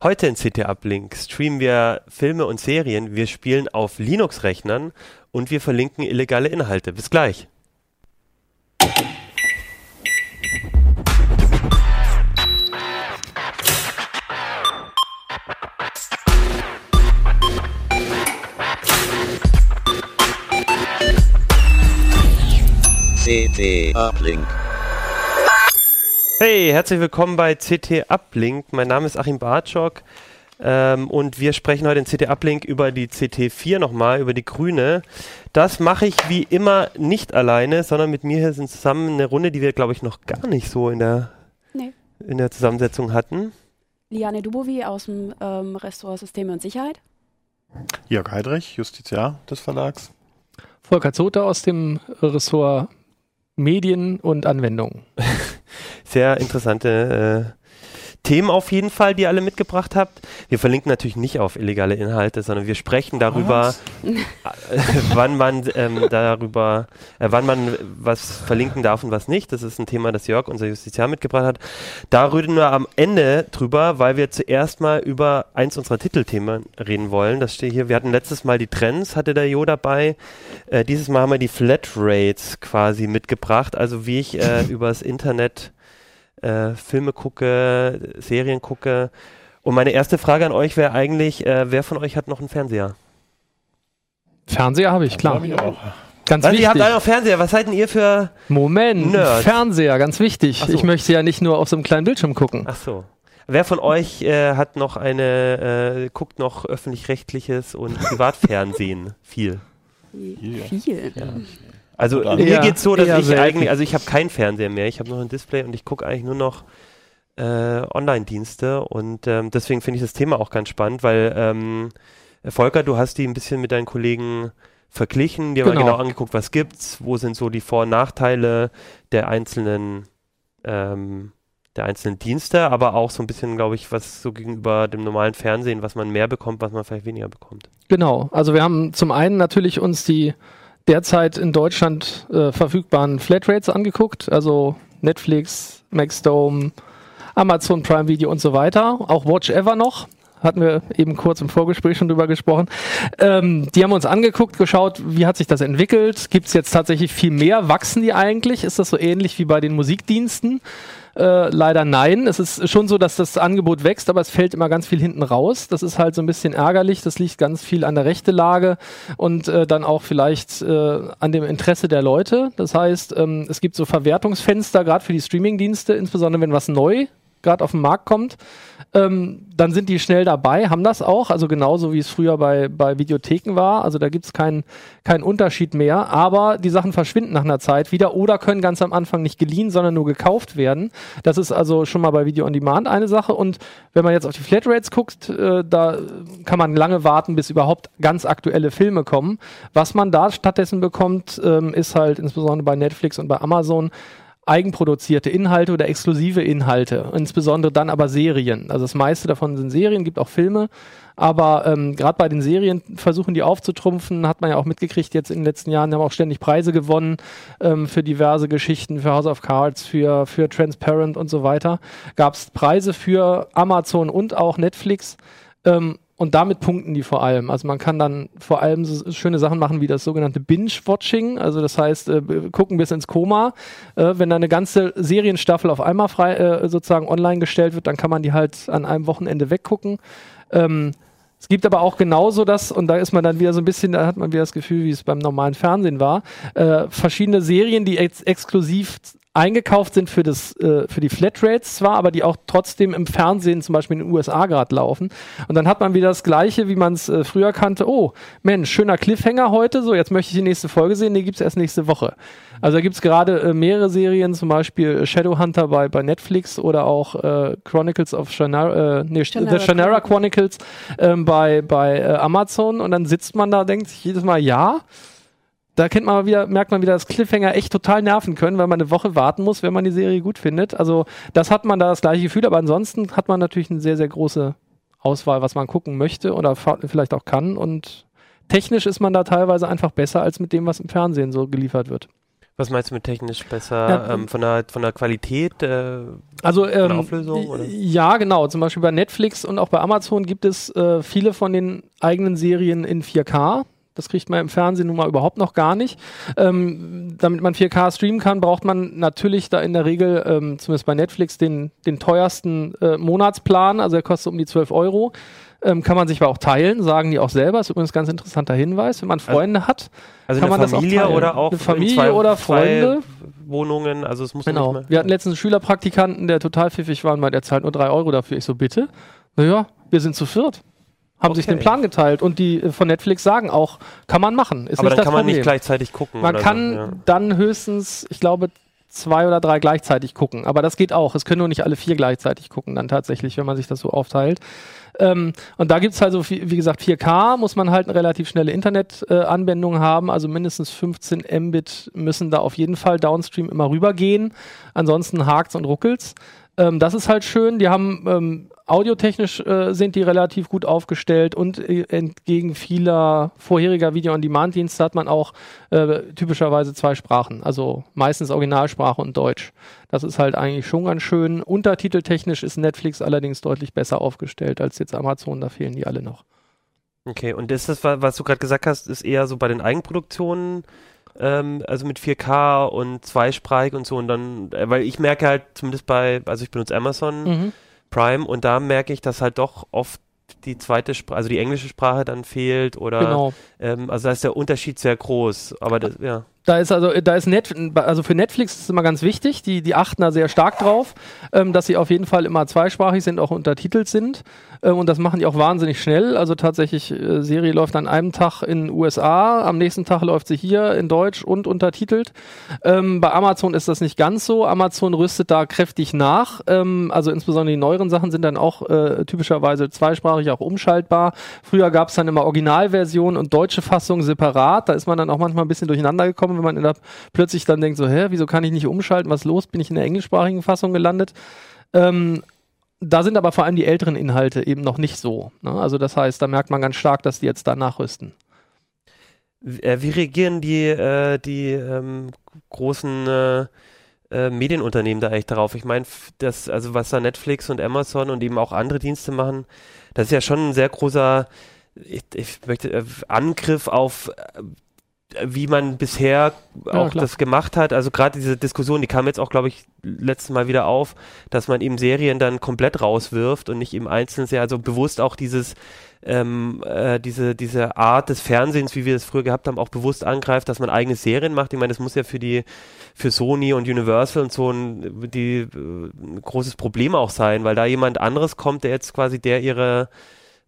Heute in CT Uplink streamen wir Filme und Serien, wir spielen auf Linux-Rechnern und wir verlinken illegale Inhalte. Bis gleich. CT Uplink. Hey, herzlich willkommen bei CT Uplink. Mein Name ist Achim Bartschok ähm, und wir sprechen heute in CT Uplink über die CT4 nochmal, über die grüne. Das mache ich wie immer nicht alleine, sondern mit mir hier sind zusammen eine Runde, die wir, glaube ich, noch gar nicht so in der, Nee. in der Zusammensetzung hatten. Liane Dubovi aus dem ähm, Ressort Systeme und Sicherheit. Jörg Heidrich, Justiziar des Verlags. Volker Zoter aus dem Ressort Medien und Anwendungen. Sehr interessante äh, Themen auf jeden Fall, die ihr alle mitgebracht habt. Wir verlinken natürlich nicht auf illegale Inhalte, sondern wir sprechen darüber, wann man ähm, darüber, äh, wann man was verlinken darf und was nicht. Das ist ein Thema, das Jörg, unser Justiziar, mitgebracht hat. Da reden wir am Ende drüber, weil wir zuerst mal über eins unserer Titelthemen reden wollen. Das steht hier. Wir hatten letztes Mal die Trends, hatte der Jo dabei. Äh, dieses Mal haben wir die Flatrates quasi mitgebracht. Also wie ich äh, übers Internet äh, Filme gucke, Serien gucke. Und meine erste Frage an euch wäre eigentlich, äh, wer von euch hat noch einen Fernseher? Fernseher habe ich, klar. Hab ich auch. Ganz Was, ihr habt wichtig. alle noch Fernseher. Was seid denn ihr für... Moment, Nerds. Fernseher, ganz wichtig. So. Ich möchte ja nicht nur auf so einem kleinen Bildschirm gucken. Ach so. Wer von euch äh, hat noch eine, äh, guckt noch öffentlich-rechtliches und Privatfernsehen? Viel. Yeah. Viel. Also Oder- mir Eher- geht's so, dass ich selten. eigentlich, also ich habe keinen Fernseher mehr. Ich habe noch ein Display und ich gucke eigentlich nur noch äh, Online-Dienste und ähm, deswegen finde ich das Thema auch ganz spannend, weil ähm, Volker, du hast die ein bisschen mit deinen Kollegen verglichen, dir mal Genau. genau angeguckt, was gibt's, wo sind so die Vor- und Nachteile der einzelnen ähm, der einzelnen Dienste, aber auch so ein bisschen, glaube ich, was so gegenüber dem normalen Fernsehen, was man mehr bekommt, was man vielleicht weniger bekommt. Genau. Also wir haben zum einen natürlich uns die derzeit in Deutschland äh, verfügbaren Flatrates angeguckt, also Netflix, Maxdome, Amazon Prime Video und so weiter, auch Watch Ever noch. Hatten wir eben kurz im Vorgespräch schon drüber gesprochen. Ähm, die haben uns angeguckt, geschaut, wie hat sich das entwickelt? Gibt es jetzt tatsächlich viel mehr? Wachsen die eigentlich? Ist das so ähnlich wie bei den Musikdiensten? Äh, leider nein. Es ist schon so, dass das Angebot wächst, aber es fällt immer ganz viel hinten raus. Das ist halt so ein bisschen ärgerlich. Das liegt ganz viel an der Rechtelage und äh, dann auch vielleicht äh, an dem Interesse der Leute. Das heißt, ähm, es gibt so Verwertungsfenster, gerade für die Streamingdienste, insbesondere wenn was neu gerade auf den Markt kommt, ähm, dann sind die schnell dabei, haben das auch, also genauso wie es früher bei, bei Videotheken war. Also da gibt es keinen keinen Unterschied mehr, aber die Sachen verschwinden nach einer Zeit wieder oder können ganz am Anfang nicht geliehen, sondern nur gekauft werden. Das ist also schon mal bei Video on Demand eine Sache. Und wenn man jetzt auf die Flatrates guckt, äh, da kann man lange warten, bis überhaupt ganz aktuelle Filme kommen. Was man da stattdessen bekommt, ähm, ist halt insbesondere bei Netflix und bei Amazon eigenproduzierte Inhalte oder exklusive Inhalte, insbesondere dann aber Serien. Also das meiste davon sind Serien, gibt auch Filme, aber ähm, gerade bei den Serien versuchen die aufzutrumpfen, hat man ja auch mitgekriegt jetzt in den letzten Jahren, die haben auch ständig Preise gewonnen ähm, für diverse Geschichten, für House of Cards, für, für Transparent und so weiter. Gab es Preise für Amazon und auch Netflix. Ähm, und damit punkten die vor allem. Also man kann dann vor allem so schöne Sachen machen wie das sogenannte Binge-Watching. Also das heißt, äh, gucken bis ins Koma. Äh, wenn da eine ganze Serienstaffel auf einmal frei äh, sozusagen online gestellt wird, dann kann man die halt an einem Wochenende weggucken. Ähm, es gibt aber auch genauso das, und da ist man dann wieder so ein bisschen, da hat man wieder das Gefühl, wie es beim normalen Fernsehen war, äh, verschiedene Serien, die ex exklusiv eingekauft sind für, das, äh, für die Flatrates zwar, aber die auch trotzdem im Fernsehen zum Beispiel in den USA gerade laufen. Und dann hat man wieder das Gleiche, wie man es äh, früher kannte. Oh, Mensch, schöner Cliffhanger heute, so jetzt möchte ich die nächste Folge sehen, die gibt es erst nächste Woche. Also da gibt es gerade äh, mehrere Serien, zum Beispiel äh, Shadowhunter bei, bei Netflix oder auch äh, Chronicles of Shannara, äh, nee, Shannara The Shannara Chronicles ähm, bei, bei äh, Amazon und dann sitzt man da, denkt sich jedes Mal, ja, da kennt man wieder, merkt man wieder, dass Cliffhanger echt total nerven können, weil man eine Woche warten muss, wenn man die Serie gut findet. Also das hat man da das gleiche Gefühl, aber ansonsten hat man natürlich eine sehr, sehr große Auswahl, was man gucken möchte oder vielleicht auch kann und technisch ist man da teilweise einfach besser als mit dem, was im Fernsehen so geliefert wird. Was meinst du mit technisch besser? Ja, ähm, von, der, von der Qualität? Äh, Also von der ähm, Auflösung? Oder? ja, genau. Zum Beispiel bei Netflix und auch bei Amazon gibt es äh, viele von den eigenen Serien in 4K. Das kriegt man im Fernsehen nun mal überhaupt noch gar nicht. Ähm, damit man 4K streamen kann, braucht man natürlich da in der Regel, ähm, zumindest bei Netflix, den, den teuersten äh, Monatsplan. Also der kostet um die 12 Euro. Ähm, kann man sich aber auch teilen, sagen die auch selber. Ist übrigens ein ganz interessanter Hinweis. Wenn man Freunde hat, Also kann man das auch Familie teilen. oder auch Eine in Familie zwei, oder Freunde. Wohnungen, also es muss Genau. nicht mehr. Wir hatten letztens einen Schülerpraktikanten, der total pfiffig war und meinte, er zahlt nur drei Euro dafür. Ich so, bitte? Naja, wir sind zu viert. Haben sich Okay. den Plan geteilt und die äh, von Netflix sagen auch, kann man machen. Ist Aber nicht dann das kann man Problem. nicht gleichzeitig gucken. Man kann so, ja. dann höchstens, ich glaube, zwei oder drei gleichzeitig gucken. Aber das geht auch. Es können nur nicht alle vier gleichzeitig gucken, dann tatsächlich, wenn man sich das so aufteilt. Ähm, und da gibt's halt so, wie, gesagt, 4K muss man halt eine relativ schnelle Internetanbindung haben. Also mindestens 15 Mbit müssen da auf jeden Fall downstream immer rübergehen. Ansonsten hakt's und ruckelt's. Ähm, das ist halt schön. Die haben ähm, audiotechnisch äh, sind die relativ gut aufgestellt und äh, entgegen vieler vorheriger Video-on-Demand-Dienste hat man auch äh, typischerweise zwei Sprachen, also meistens Originalsprache und Deutsch. Das ist halt eigentlich schon ganz schön. Untertiteltechnisch ist Netflix allerdings deutlich besser aufgestellt als jetzt Amazon, da fehlen die alle noch. Okay, und ist das, wa- was du gerade gesagt hast, ist eher so bei den Eigenproduktionen, ähm, also mit 4K und zweisprachig und so und dann, äh, weil ich merke halt zumindest bei, also ich benutze Amazon Mhm. Prime und da merke ich, dass halt doch oft die zweite Sprache, also die englische Sprache dann fehlt oder, Genau. ähm, also da ist der Unterschied sehr groß, aber das, ja. Da ist also, da ist Net, also für Netflix ist es immer ganz wichtig, die, die achten da sehr stark drauf, ähm, dass sie auf jeden Fall immer zweisprachig sind, auch untertitelt sind. Ähm, und das machen die auch wahnsinnig schnell. Also tatsächlich, äh, Serie läuft an einem Tag in USA, am nächsten Tag läuft sie hier in Deutsch und untertitelt. Ähm, bei Amazon ist das nicht ganz so. Amazon rüstet da kräftig nach. Ähm, also insbesondere die neueren Sachen sind dann auch äh, typischerweise zweisprachig, auch umschaltbar. Früher gab es dann immer Originalversion und deutsche Fassung separat. Da ist man dann auch manchmal ein bisschen durcheinander gekommen, wenn man der, plötzlich dann denkt, so, hä, wieso kann ich nicht umschalten? Was los? Bin ich in der englischsprachigen Fassung gelandet? Ähm, da sind aber vor allem die älteren Inhalte eben noch nicht so. Ne? Also das heißt, da merkt man ganz stark, dass die jetzt da nachrüsten. Wie, äh, wie reagieren die, äh, die ähm, großen äh, äh, Medienunternehmen da eigentlich darauf? Ich meine, das, also was da Netflix und Amazon und eben auch andere Dienste machen, das ist ja schon ein sehr großer, ich, ich möchte, äh, Angriff auf äh, wie man bisher Ja, auch klar. das gemacht hat. Also gerade diese Diskussion, die kam jetzt auch, glaube ich, letztes Mal wieder auf, dass man eben Serien dann komplett rauswirft und nicht im Einzelnen sehr, also bewusst auch dieses ähm, äh, diese, diese Art des Fernsehens, wie wir es früher gehabt haben, auch bewusst angreift, dass man eigene Serien macht. Ich meine, das muss ja für die, für Sony und Universal und so ein, die, äh, ein großes Problem auch sein, weil da jemand anderes kommt, der jetzt quasi der ihre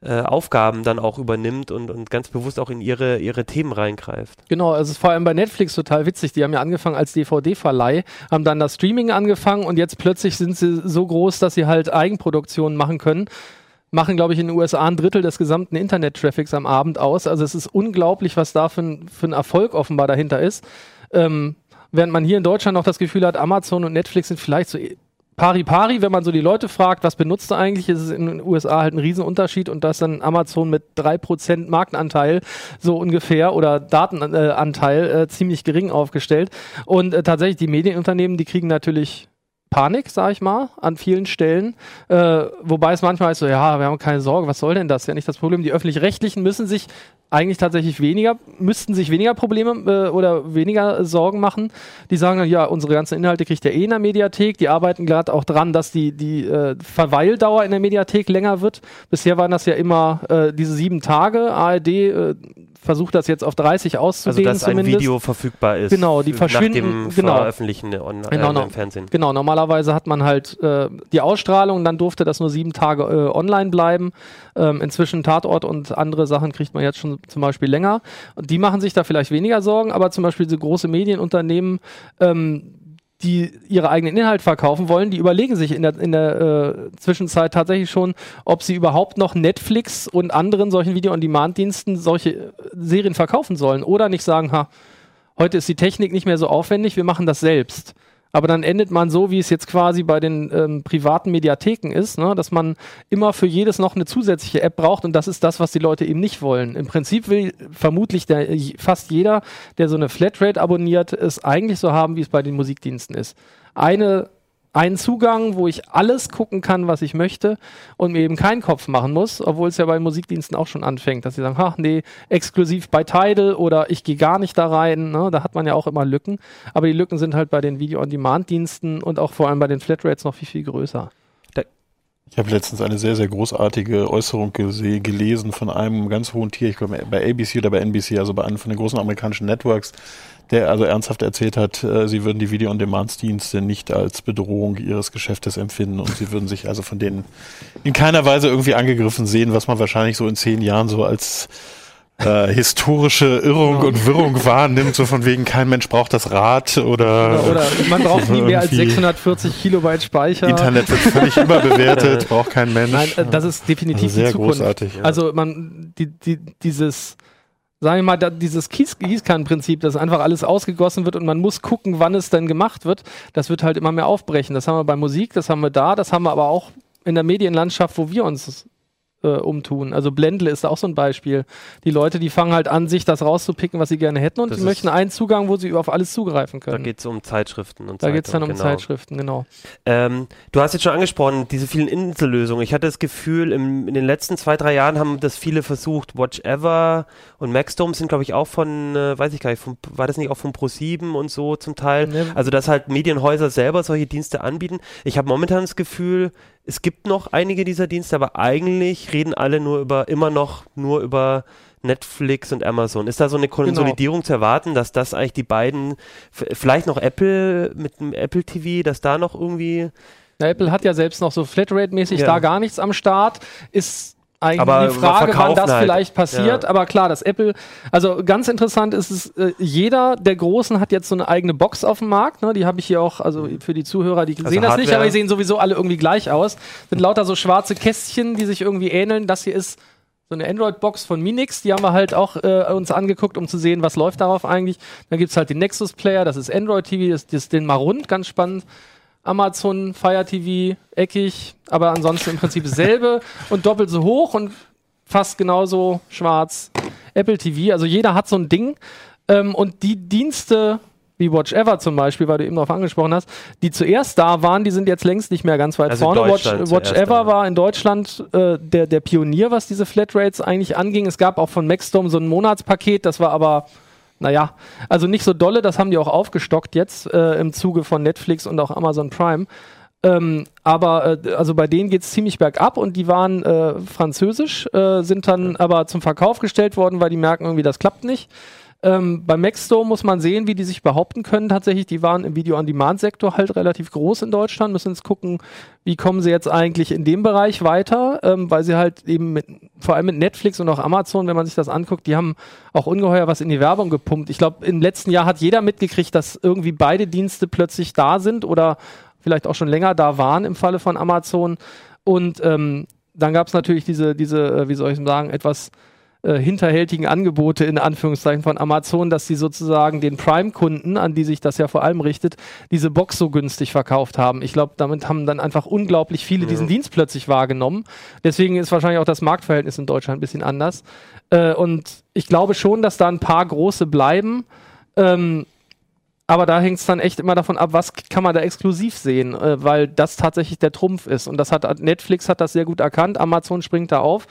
äh, Aufgaben dann auch übernimmt und, und ganz bewusst auch in ihre, ihre Themen reingreift. Genau, es ist vor allem bei Netflix total witzig. Die haben ja angefangen als DVD-Verleih, haben dann das Streaming angefangen und jetzt plötzlich sind sie so groß, dass sie halt Eigenproduktionen machen können. Machen, glaube ich, in den USA ein Drittel des gesamten Internet-Traffics am Abend aus. Also es ist unglaublich, was da für ein, für ein Erfolg offenbar dahinter ist. Ähm, während man hier in Deutschland noch das Gefühl hat, Amazon und Netflix sind vielleicht so pari pari, wenn man so die Leute fragt, was benutzt du eigentlich, ist es in den USA halt ein Riesenunterschied und da ist dann Amazon mit 3% Marktanteil so ungefähr oder Datenanteil äh, ziemlich gering aufgestellt. Und äh, tatsächlich die Medienunternehmen, die kriegen natürlich Panik, sag ich mal, an vielen Stellen. Äh, wobei es manchmal ist so, ja, wir haben keine Sorge, was soll denn das? Ja, nicht das Problem. Die öffentlich-rechtlichen müssen sich eigentlich tatsächlich weniger, müssten sich weniger Probleme äh, oder weniger Sorgen machen. Die sagen dann, ja, unsere ganzen Inhalte kriegt ihr eh in der Mediathek. Die arbeiten gerade auch dran, dass die, die äh, Verweildauer in der Mediathek länger wird. Bisher waren das ja immer äh, diese sieben Tage. ARD äh, versucht das jetzt auf 30 Also auszudehnen dass ein zumindest. Video verfügbar ist. Genau, die nach verschwinden- dem genau. Veröffentlichen on, äh, Genau, no- im Fernsehen. Genau, normalerweise hat man halt äh, die Ausstrahlung, dann durfte das nur sieben Tage äh, online bleiben. Ähm, inzwischen Tatort und andere Sachen kriegt man jetzt schon zum Beispiel länger. Und die machen sich da vielleicht weniger Sorgen, aber zum Beispiel diese große Medienunternehmen, ähm, die ihre eigenen Inhalt verkaufen wollen, die überlegen sich in der, in der äh, Zwischenzeit tatsächlich schon, ob sie überhaupt noch Netflix und anderen solchen Video-on-Demand-Diensten solche äh, Serien verkaufen sollen oder nicht sagen, ha, heute ist die Technik nicht mehr so aufwendig, wir machen das selbst. Aber dann endet man so, wie es jetzt quasi bei den ähm, privaten Mediatheken ist, ne? dass man immer für jedes noch eine zusätzliche App braucht und das ist das, was die Leute eben nicht wollen. Im Prinzip will vermutlich der, fast jeder, der so eine Flatrate abonniert, es eigentlich so haben, wie es bei den Musikdiensten ist. Eine einen Zugang, wo ich alles gucken kann, was ich möchte und mir eben keinen Kopf machen muss, obwohl es ja bei Musikdiensten auch schon anfängt, dass sie sagen, ach nee, exklusiv bei Tidal oder ich gehe gar nicht da rein, ne? da hat man ja auch immer Lücken, aber die Lücken sind halt bei den Video-on-Demand-Diensten und auch vor allem bei den Flatrates noch viel, viel größer. Ich habe letztens eine sehr, sehr großartige Äußerung gelesen von einem ganz hohen Tier, ich glaube bei ABC oder bei NBC, also bei einem von den großen amerikanischen Networks, der also ernsthaft erzählt hat, äh, sie würden die Video-on-Demand-Dienste nicht als Bedrohung ihres Geschäftes empfinden und sie würden sich also von denen in keiner Weise irgendwie angegriffen sehen, was man wahrscheinlich so in zehn Jahren so als äh, historische Irrung und Wirrung wahrnimmt, so von wegen kein Mensch braucht das Rad oder, oder, oder man braucht nie mehr als 640 Kilobyte Speicher. Internet wird völlig überbewertet, braucht kein Mensch. Nein, äh, das ist definitiv also sehr die Zukunft. großartig. Also man, die, die, dieses sagen wir mal, da, dieses Gießkannenprinzip, dass einfach alles ausgegossen wird und man muss gucken, wann es denn gemacht wird, das wird halt immer mehr aufbrechen. Das haben wir bei Musik, das haben wir da, das haben wir aber auch in der Medienlandschaft, wo wir uns äh, umtun. Also Blendle ist auch so ein Beispiel. Die Leute, die fangen halt an, sich das rauszupicken, was sie gerne hätten und Das die möchten einen Zugang, wo sie auf alles zugreifen Da können. geht es um Zeitschriften und Da geht es dann um genau. Zeitschriften, genau. Ähm, du hast jetzt schon angesprochen, diese vielen Insellösungen. Ich hatte das Gefühl, im, in den letzten zwei, drei Jahren haben das viele versucht. Watch Ever und Maxdome sind, glaube ich, auch von, äh, weiß ich gar nicht, von, war das nicht auch von Pro7 und so zum Teil? Ne, Also, dass halt Medienhäuser selber solche Dienste anbieten. Ich habe momentan das Gefühl, es gibt noch einige dieser Dienste, aber eigentlich reden alle nur über, immer noch nur über Netflix und Amazon. Ist da so eine Konsolidierung zu erwarten, dass das eigentlich die beiden, vielleicht noch Apple mit dem Apple TV, dass da noch irgendwie Na, Apple hat ja selbst noch so Flatrate-mäßig Ja. da gar nichts am Start. Ist eigentlich Aber die Frage, wann das halt. vielleicht passiert. Ja. Aber klar, das Apple, also ganz interessant ist es, äh, jeder der Großen hat jetzt so eine eigene Box auf dem Markt. Ne? Die habe ich hier auch, also für die Zuhörer, die Also sehen das nicht, Hardware. aber die sehen sowieso alle irgendwie gleich aus. Sind lauter so schwarze Kästchen, die sich irgendwie ähneln. Das hier ist so eine Android-Box von Minix, die haben wir halt auch äh, uns angeguckt, um zu sehen, was läuft darauf eigentlich. Dann gibt's halt den Nexus-Player, das ist Android TV, das, das ist den mal rund, ganz spannend. Amazon Fire TV, eckig, aber ansonsten im Prinzip dasselbe und doppelt so hoch und fast genauso schwarz. Apple TV, also jeder hat so ein Ding. Ähm, und die Dienste, wie Watch Ever zum Beispiel, weil du eben darauf angesprochen hast, die zuerst da waren, die sind jetzt längst nicht mehr ganz weit Also vorne. Watch, Watch Ever war in Deutschland äh, der, der Pionier, was diese Flatrates eigentlich anging. Es gab auch von Maxdome so ein Monatspaket, das war aber naja, also nicht so dolle, das haben die auch aufgestockt jetzt äh, im Zuge von Netflix und auch Amazon Prime. Ähm, aber äh, also bei denen geht es ziemlich bergab und die waren äh, französisch, äh, sind dann aber zum Verkauf gestellt worden, weil die merken irgendwie, das klappt nicht. Ähm, bei Maxstore muss man sehen, wie die sich behaupten können. Tatsächlich, die waren im Video-on-Demand-Sektor halt relativ groß in Deutschland. Müssen jetzt gucken, wie kommen sie jetzt eigentlich in dem Bereich weiter, ähm, weil sie halt eben mit, vor allem mit Netflix und auch Amazon, wenn man sich das anguckt, die haben auch ungeheuer was in die Werbung gepumpt. Ich glaube, im letzten Jahr hat jeder mitgekriegt, dass irgendwie beide Dienste plötzlich da sind oder vielleicht auch schon länger da waren im Falle von Amazon. Und ähm, dann gab es natürlich diese, diese, äh, wie soll ich sagen, etwas äh, hinterhältigen Angebote in Anführungszeichen von Amazon, dass sie sozusagen den Prime-Kunden, an die sich das ja vor allem richtet, diese Box so günstig verkauft haben. Ich glaube, damit haben dann einfach unglaublich viele diesen Dienst plötzlich wahrgenommen. Deswegen ist wahrscheinlich auch das Marktverhältnis in Deutschland ein bisschen anders. Äh, und ich glaube schon, dass da ein paar große bleiben. Ähm, aber da hängt es dann echt immer davon ab, was kann man da exklusiv sehen, äh, weil das tatsächlich der Trumpf ist. Und das hat Netflix hat das sehr gut erkannt, Amazon springt da auf.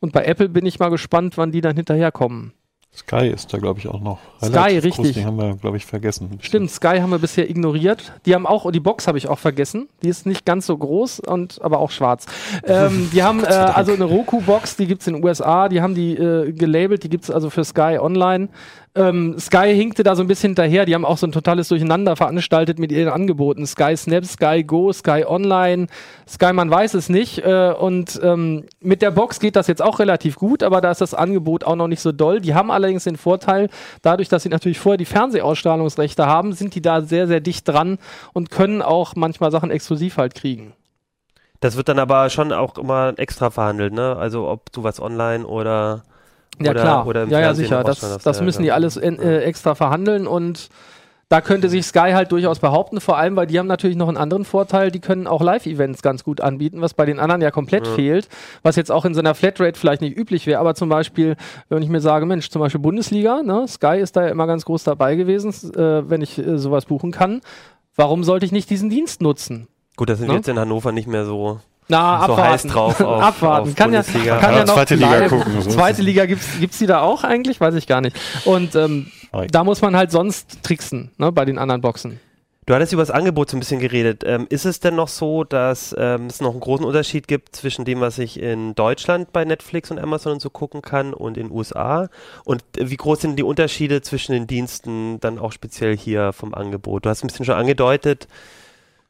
Und bei Apple bin ich mal gespannt, wann die dann hinterherkommen. Sky ist da, glaube ich, auch noch. Sky, richtig. Groß. Die haben wir, glaube ich, vergessen. Stimmt, Sky haben wir bisher ignoriert. Die haben auch, die Box habe ich auch vergessen. Die ist nicht ganz so groß und aber auch schwarz. ähm, die haben äh, also eine Roku-Box, die gibt's in den USA, die haben die äh, gelabelt, die gibt's also für Sky online. Ähm, Sky hinkte da so ein bisschen hinterher, die haben auch so ein totales Durcheinander veranstaltet mit ihren Angeboten. Sky Snap, Sky Go, Sky Online, Sky, man weiß es nicht. Äh, und ähm, mit der Box geht das jetzt auch relativ gut, aber da ist das Angebot auch noch nicht so doll. Die haben allerdings den Vorteil, dadurch, dass sie natürlich vorher die Fernsehausstrahlungsrechte haben, sind die da sehr, sehr dicht dran und können auch manchmal Sachen exklusiv halt kriegen. Das wird dann aber schon auch immer extra verhandelt, ne? Also ob du was online oder Ja, oder, klar. Oder ja, ja, sicher. Das, das Ja, müssen die alles en, äh, extra verhandeln und da könnte sich Sky halt durchaus behaupten, vor allem, weil die haben natürlich noch einen anderen Vorteil, die können auch Live-Events ganz gut anbieten, was bei den anderen ja komplett ja. fehlt, was jetzt auch in so einer Flatrate vielleicht nicht üblich wäre, aber zum Beispiel, wenn ich mir sage, Mensch, zum Beispiel Bundesliga, ne, Sky ist da ja immer ganz groß dabei gewesen, äh, wenn ich äh, sowas buchen kann, warum sollte ich nicht diesen Dienst nutzen? Gut, das sind ne? jetzt in Hannover nicht mehr so na, so abwarten. heiß drauf auf, abwarten. Auf kann ja, kann ja, noch zweite Liga gucken. So zweite Liga gibt's gibt's die da auch eigentlich? Weiß ich gar nicht. Und ähm, da muss man halt sonst tricksen, ne, bei den anderen Boxen. Du hattest über das Angebot so ein bisschen geredet. Ähm, ist es denn noch so, dass ähm, es noch einen großen Unterschied gibt zwischen dem, was ich in Deutschland bei Netflix und Amazon und so gucken kann und in den USA? Und äh, wie groß sind die Unterschiede zwischen den Diensten dann auch speziell hier vom Angebot? Du hast ein bisschen schon angedeutet,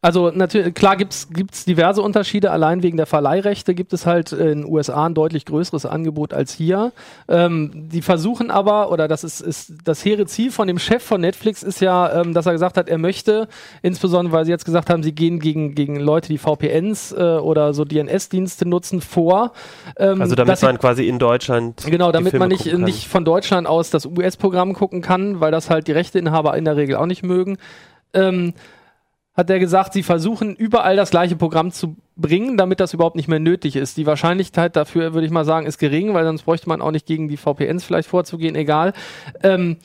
also natürlich, klar gibt es diverse Unterschiede. Allein wegen der Verleihrechte gibt es halt in den USA ein deutlich größeres Angebot als hier. Ähm, die versuchen aber, oder das ist, ist das hehre Ziel von dem Chef von Netflix ist ja, ähm, dass er gesagt hat, er möchte, insbesondere weil sie jetzt gesagt haben, sie gehen gegen, gegen Leute, die VPNs äh, oder so DNS-Dienste nutzen, vor. Ähm, also damit man quasi in Deutschland. Genau, damit man nicht, nicht von Deutschland aus das US-Programm gucken kann, weil das halt die Rechteinhaber in der Regel auch nicht mögen. Ähm, hat er gesagt, sie versuchen überall das gleiche Programm zu bringen, damit das überhaupt nicht mehr nötig ist. Die Wahrscheinlichkeit dafür, würde ich mal sagen, ist gering, weil sonst bräuchte man auch nicht gegen die VPNs vielleicht vorzugehen, egal. Ähm,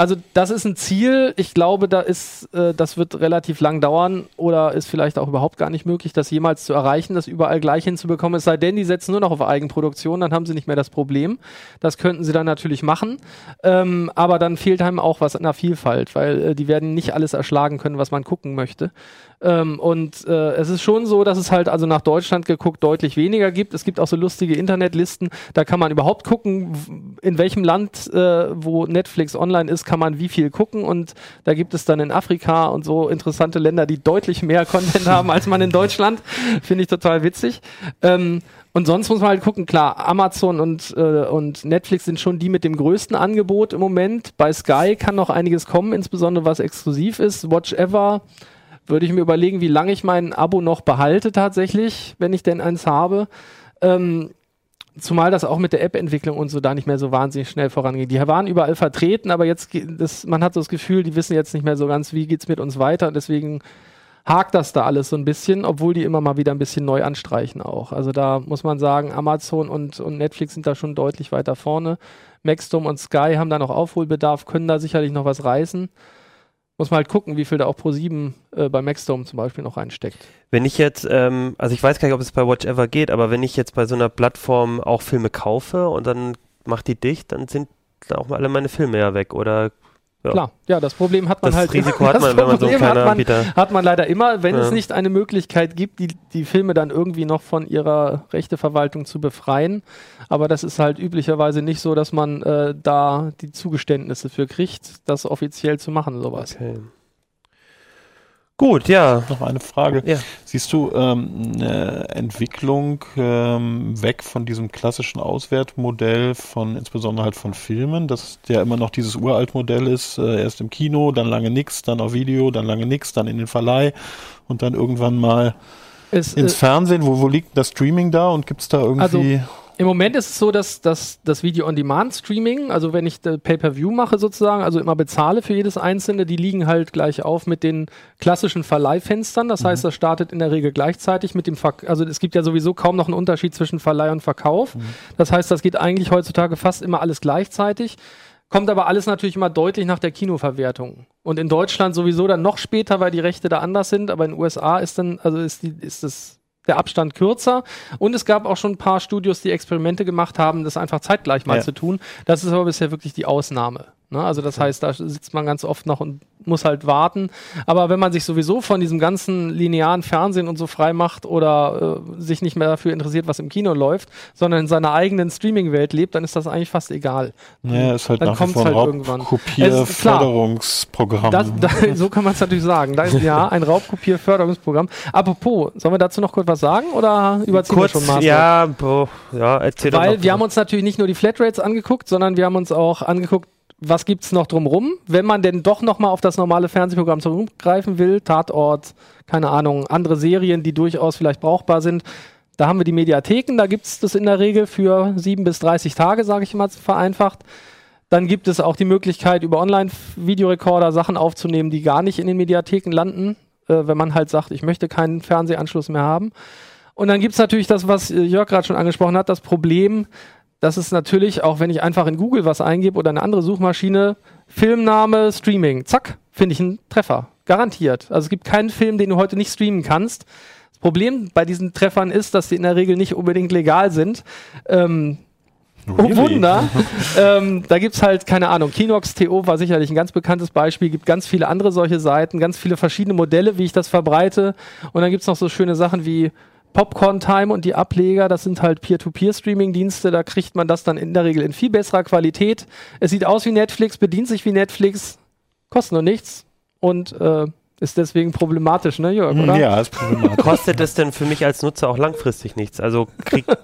also das ist ein Ziel. Ich glaube, da ist, äh, das wird relativ lang dauern oder ist vielleicht auch überhaupt gar nicht möglich, das jemals zu erreichen, das überall gleich hinzubekommen. Es sei denn, die setzen nur noch auf Eigenproduktion, dann haben sie nicht mehr das Problem. Das könnten sie dann natürlich machen, ähm, aber dann fehlt einem auch was an der Vielfalt, weil äh, die werden nicht alles erschlagen können, was man gucken möchte. Ähm, und äh, es ist schon so, dass es halt also nach Deutschland geguckt deutlich weniger gibt. Es gibt auch so lustige Internetlisten, da kann man überhaupt gucken, in welchem Land, äh, wo Netflix online ist, kann man wie viel gucken. Und da gibt es dann in Afrika und so interessante Länder, die deutlich mehr Content haben als man in Deutschland. Finde ich total witzig. Ähm, und sonst muss man halt gucken, klar, Amazon und, äh, und Netflix sind schon die mit dem größten Angebot im Moment. Bei Sky kann noch einiges kommen, insbesondere was exklusiv ist. Watch Ever würde ich mir überlegen, wie lange ich mein Abo noch behalte tatsächlich, wenn ich denn eins habe. Ähm, zumal das auch mit der App-Entwicklung und so da nicht mehr so wahnsinnig schnell vorangeht. Die waren überall vertreten, aber jetzt, das, man hat so das Gefühl, die wissen jetzt nicht mehr so ganz, wie geht es mit uns weiter. Deswegen hakt das da alles so ein bisschen, obwohl die immer mal wieder ein bisschen neu anstreichen auch. Also da muss man sagen, Amazon und, und Netflix sind da schon deutlich weiter vorne. Maxdome und Sky haben da noch Aufholbedarf, können da sicherlich noch was reißen muss man halt gucken, wie viel da auch Pro 7 äh, bei Maxdome zum Beispiel noch reinsteckt. Wenn ich jetzt, ähm, also ich weiß gar nicht, ob es bei Watch Ever geht, aber wenn ich jetzt bei so einer Plattform auch Filme kaufe und dann macht die dicht, dann sind auch mal alle meine Filme ja weg oder ja. Klar, ja, das Problem hat man das halt. Risiko hat man, wenn man so ein kleiner hat man, hat man leider immer, wenn ja. es nicht eine Möglichkeit gibt, die, die Filme dann irgendwie noch von ihrer Rechteverwaltung zu befreien. Aber das ist halt üblicherweise nicht so, dass man äh, da die Zugeständnisse für kriegt, das offiziell zu machen, sowas. Okay. Gut, ja. Noch eine Frage. Ja. Siehst du ähm, eine Entwicklung ähm, weg von diesem klassischen Auswertmodell von insbesondere halt von Filmen, dass der immer noch dieses Uraltmodell ist, äh, erst im Kino, dann lange nix, dann auf Video, dann lange nix, dann in den Verleih und dann irgendwann mal es, ins äh, Fernsehen. Wo, wo liegt das Streaming da und gibt es da irgendwie... Also im Moment ist es so, dass, dass das Video-on-Demand-Streaming, also wenn ich Pay-per-View mache sozusagen, also immer bezahle für jedes einzelne, die liegen halt gleich auf mit den klassischen Verleihfenstern. Das mhm. heißt, das startet in der Regel gleichzeitig mit dem Ver also es gibt ja sowieso kaum noch einen Unterschied zwischen Verleih und Verkauf. Mhm. Das heißt, das geht eigentlich heutzutage fast immer alles gleichzeitig. Kommt aber alles natürlich immer deutlich nach der Kinoverwertung. Und in Deutschland sowieso dann noch später, weil die Rechte da anders sind, aber in den USA ist dann, also ist die, ist das der Abstand kürzer. Und es gab auch schon ein paar Studios, die Experimente gemacht haben, das einfach zeitgleich mal ja. zu tun. Das ist aber bisher wirklich die Ausnahme. Ne? Also das heißt, da sitzt man ganz oft noch und muss halt warten. Aber wenn man sich sowieso von diesem ganzen linearen Fernsehen und so frei macht oder äh, sich nicht mehr dafür interessiert, was im Kino läuft, sondern in seiner eigenen Streaming-Welt lebt, dann ist das eigentlich fast egal. Naja, ist halt dann vor ein halt Raubkopierförderungsprogramm. Das, das, so kann man es natürlich sagen. Da, ja, ein Raubkopierförderungsprogramm. Apropos, sollen wir dazu noch kurz was sagen oder überziehen kurz, wir schon mal? Ja, boah, ja, erzähl Weil wir haben uns natürlich nicht nur die Flatrates angeguckt, sondern wir haben uns auch angeguckt, was gibt es noch drumrum, wenn man denn doch nochmal auf das normale Fernsehprogramm zurückgreifen will, Tatort, keine Ahnung, andere Serien, die durchaus vielleicht brauchbar sind. Da haben wir die Mediatheken, da gibt es das in der Regel für 7 bis 30 Tage, sage ich mal vereinfacht. Dann gibt es auch die Möglichkeit, über Online-Videorekorder Sachen aufzunehmen, die gar nicht in den Mediatheken landen, äh, wenn man halt sagt, ich möchte keinen Fernsehanschluss mehr haben. Und dann gibt es natürlich das, was äh, Jörg gerade schon angesprochen hat, das Problem, dass es natürlich, auch wenn ich einfach in Google was eingebe oder eine andere Suchmaschine, Filmname, Streaming, zack, finde ich einen Treffer. Garantiert. Also es gibt keinen Film, den du heute nicht streamen kannst. Das Problem bei diesen Treffern ist, dass sie in der Regel nicht unbedingt legal sind. Ähm, Oh Wunder. ähm, da gibt es halt, keine Ahnung, Kinox.to war sicherlich ein ganz bekanntes Beispiel, gibt ganz viele andere solche Seiten, ganz viele verschiedene Modelle, wie ich das verbreite. Und dann gibt es noch so schöne Sachen wie Popcorn Time und die Ableger, das sind halt Peer-to-Peer-Streaming-Dienste, da kriegt man das dann in der Regel in viel besserer Qualität. Es sieht aus wie Netflix, bedient sich wie Netflix, kostet nur nichts und äh, ist deswegen problematisch, ne, Jörg, oder? Ja, ist problematisch. Kostet das denn für mich als Nutzer auch langfristig nichts? Also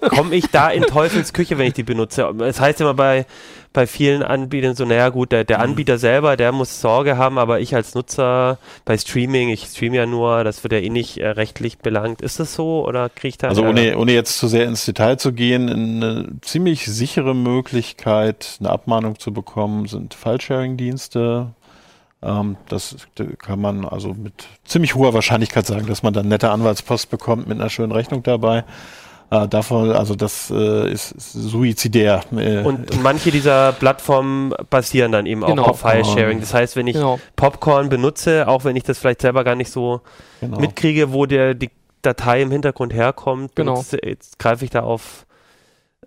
komme ich da in Teufels Küche, wenn ich die benutze? Es das heißt immer bei, bei vielen Anbietern so, naja gut, der, der Anbieter selber, der muss Sorge haben, aber ich als Nutzer bei Streaming, ich streame ja nur, das wird ja eh nicht äh, rechtlich belangt. Ist das so oder kriege ich da... Also ohne, ohne jetzt zu sehr ins Detail zu gehen, eine ziemlich sichere Möglichkeit, eine Abmahnung zu bekommen, sind File-Sharing-Dienste, das kann man also mit ziemlich hoher Wahrscheinlichkeit sagen, dass man dann nette Anwaltspost bekommt mit einer schönen Rechnung dabei. Äh, davon, also das äh, ist, suizidär. Äh, und manche dieser Plattformen basieren dann eben genau. auch auf File-Sharing. Das heißt, wenn ich genau. Popcorn benutze, auch wenn ich das vielleicht selber gar nicht so genau. mitkriege, wo der die Datei im Hintergrund herkommt, genau. jetzt, jetzt greife ich da auf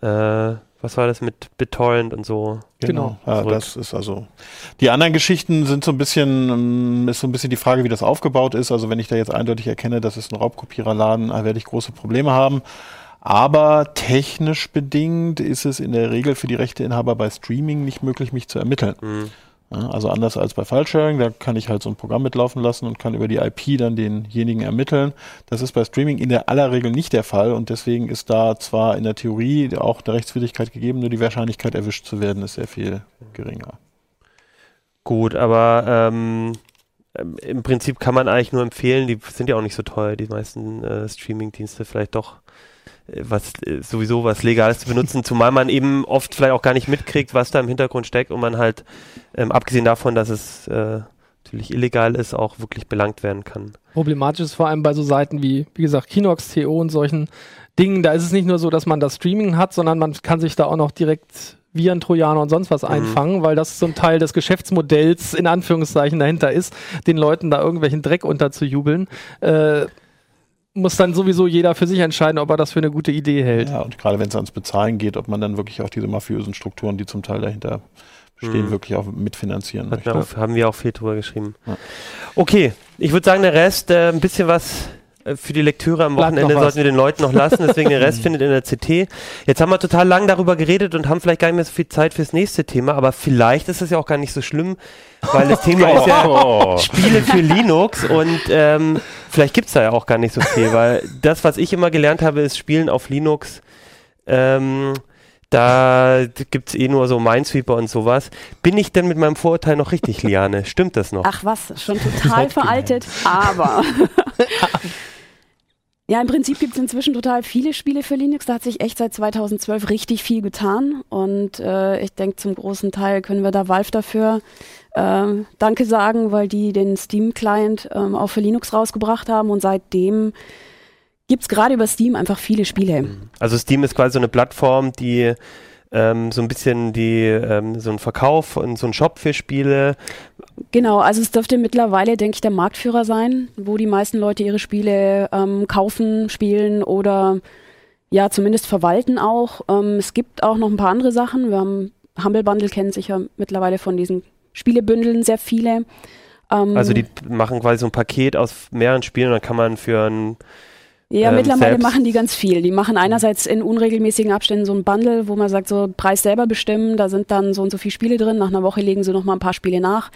äh, was war das mit BitTorrent und so? Genau, genau. Ja, das ist also. Die anderen Geschichten sind so ein bisschen, ähm, ist so ein bisschen die Frage, wie das aufgebaut ist. Also wenn ich da jetzt eindeutig erkenne, das ist ein Raubkopiererladen, werde ich große Probleme haben. Aber technisch bedingt ist es in der Regel für die Rechteinhaber bei Streaming nicht möglich, mich zu ermitteln. Mhm. Also anders als bei File-Sharing, da kann ich halt so ein Programm mitlaufen lassen und kann über die IP dann denjenigen ermitteln. Das ist bei Streaming in der aller Regel nicht der Fall und deswegen ist da zwar in der Theorie auch der Rechtswidrigkeit gegeben, nur die Wahrscheinlichkeit erwischt zu werden ist sehr viel geringer. Gut, aber ähm, im Prinzip kann man eigentlich nur empfehlen, die sind ja auch nicht so teuer, die meisten äh, Streaming-Dienste vielleicht doch was äh, sowieso was Legales zu benutzen, zumal man eben oft vielleicht auch gar nicht mitkriegt, was da im Hintergrund steckt und man halt, ähm, abgesehen davon, dass es äh, natürlich illegal ist, auch wirklich belangt werden kann. Problematisch ist vor allem bei so Seiten wie, wie gesagt, Kinox.to und solchen Dingen, da ist es nicht nur so, dass man das Streaming hat, sondern man kann sich da auch noch direkt Viren, Trojaner und sonst was mhm. einfangen, weil das so ein Teil des Geschäftsmodells in Anführungszeichen dahinter ist, den Leuten da irgendwelchen Dreck unterzujubeln. Äh, muss dann sowieso jeder für sich entscheiden, ob er das für eine gute Idee hält. Ja, und gerade wenn es ans Bezahlen geht, ob man dann wirklich auch diese mafiösen Strukturen, die zum Teil dahinter bestehen, mhm. wirklich auch mitfinanzieren möchte. Auch, haben wir auch viel drüber geschrieben. Ja. Okay, ich würde sagen, der Rest, äh, ein bisschen was für die Lektüre am Wochenende sollten wir den Leuten noch lassen, deswegen den Rest findet in der CT. Jetzt haben wir total lang darüber geredet und haben vielleicht gar nicht mehr so viel Zeit fürs nächste Thema, aber vielleicht ist es ja auch gar nicht so schlimm, weil das Thema ist ja oh. Spiele für Linux und ähm, vielleicht gibt es da ja auch gar nicht so viel, weil das, was ich immer gelernt habe, ist Spielen auf Linux. Ähm, da gibt es eh nur so Minesweeper und sowas. Bin ich denn mit meinem Vorurteil noch richtig, Liane? Stimmt das noch? Ach was, schon total veraltet, aber Ja, im Prinzip gibt es inzwischen total viele Spiele für Linux. Da hat sich echt seit 2012 richtig viel getan. Und äh, ich denke, zum großen Teil können wir da Valve dafür äh, Danke sagen, weil die den Steam-Client ähm, auch für Linux rausgebracht haben. Und seitdem gibt es gerade über Steam einfach viele Spiele. Also Steam ist quasi so eine Plattform, die ähm, so ein bisschen die, ähm, so ein Verkauf und so ein Shop für Spiele. Genau, also es dürfte mittlerweile, denke ich, der Marktführer sein, wo die meisten Leute ihre Spiele ähm, kaufen, spielen oder ja, zumindest verwalten auch. Ähm, es gibt auch noch ein paar andere Sachen. Wir haben Humble Bundle kennen sicher mittlerweile von diesen Spielebündeln sehr viele. Ähm, also die machen quasi so ein Paket aus mehreren Spielen und dann kann man für ein ja, ähm, mittlerweile selbst. machen die ganz viel. Die machen einerseits in unregelmäßigen Abständen so ein Bundle, wo man sagt, so Preis selber bestimmen, da sind dann so und so viele Spiele drin. Nach einer Woche legen sie noch mal ein paar Spiele nach,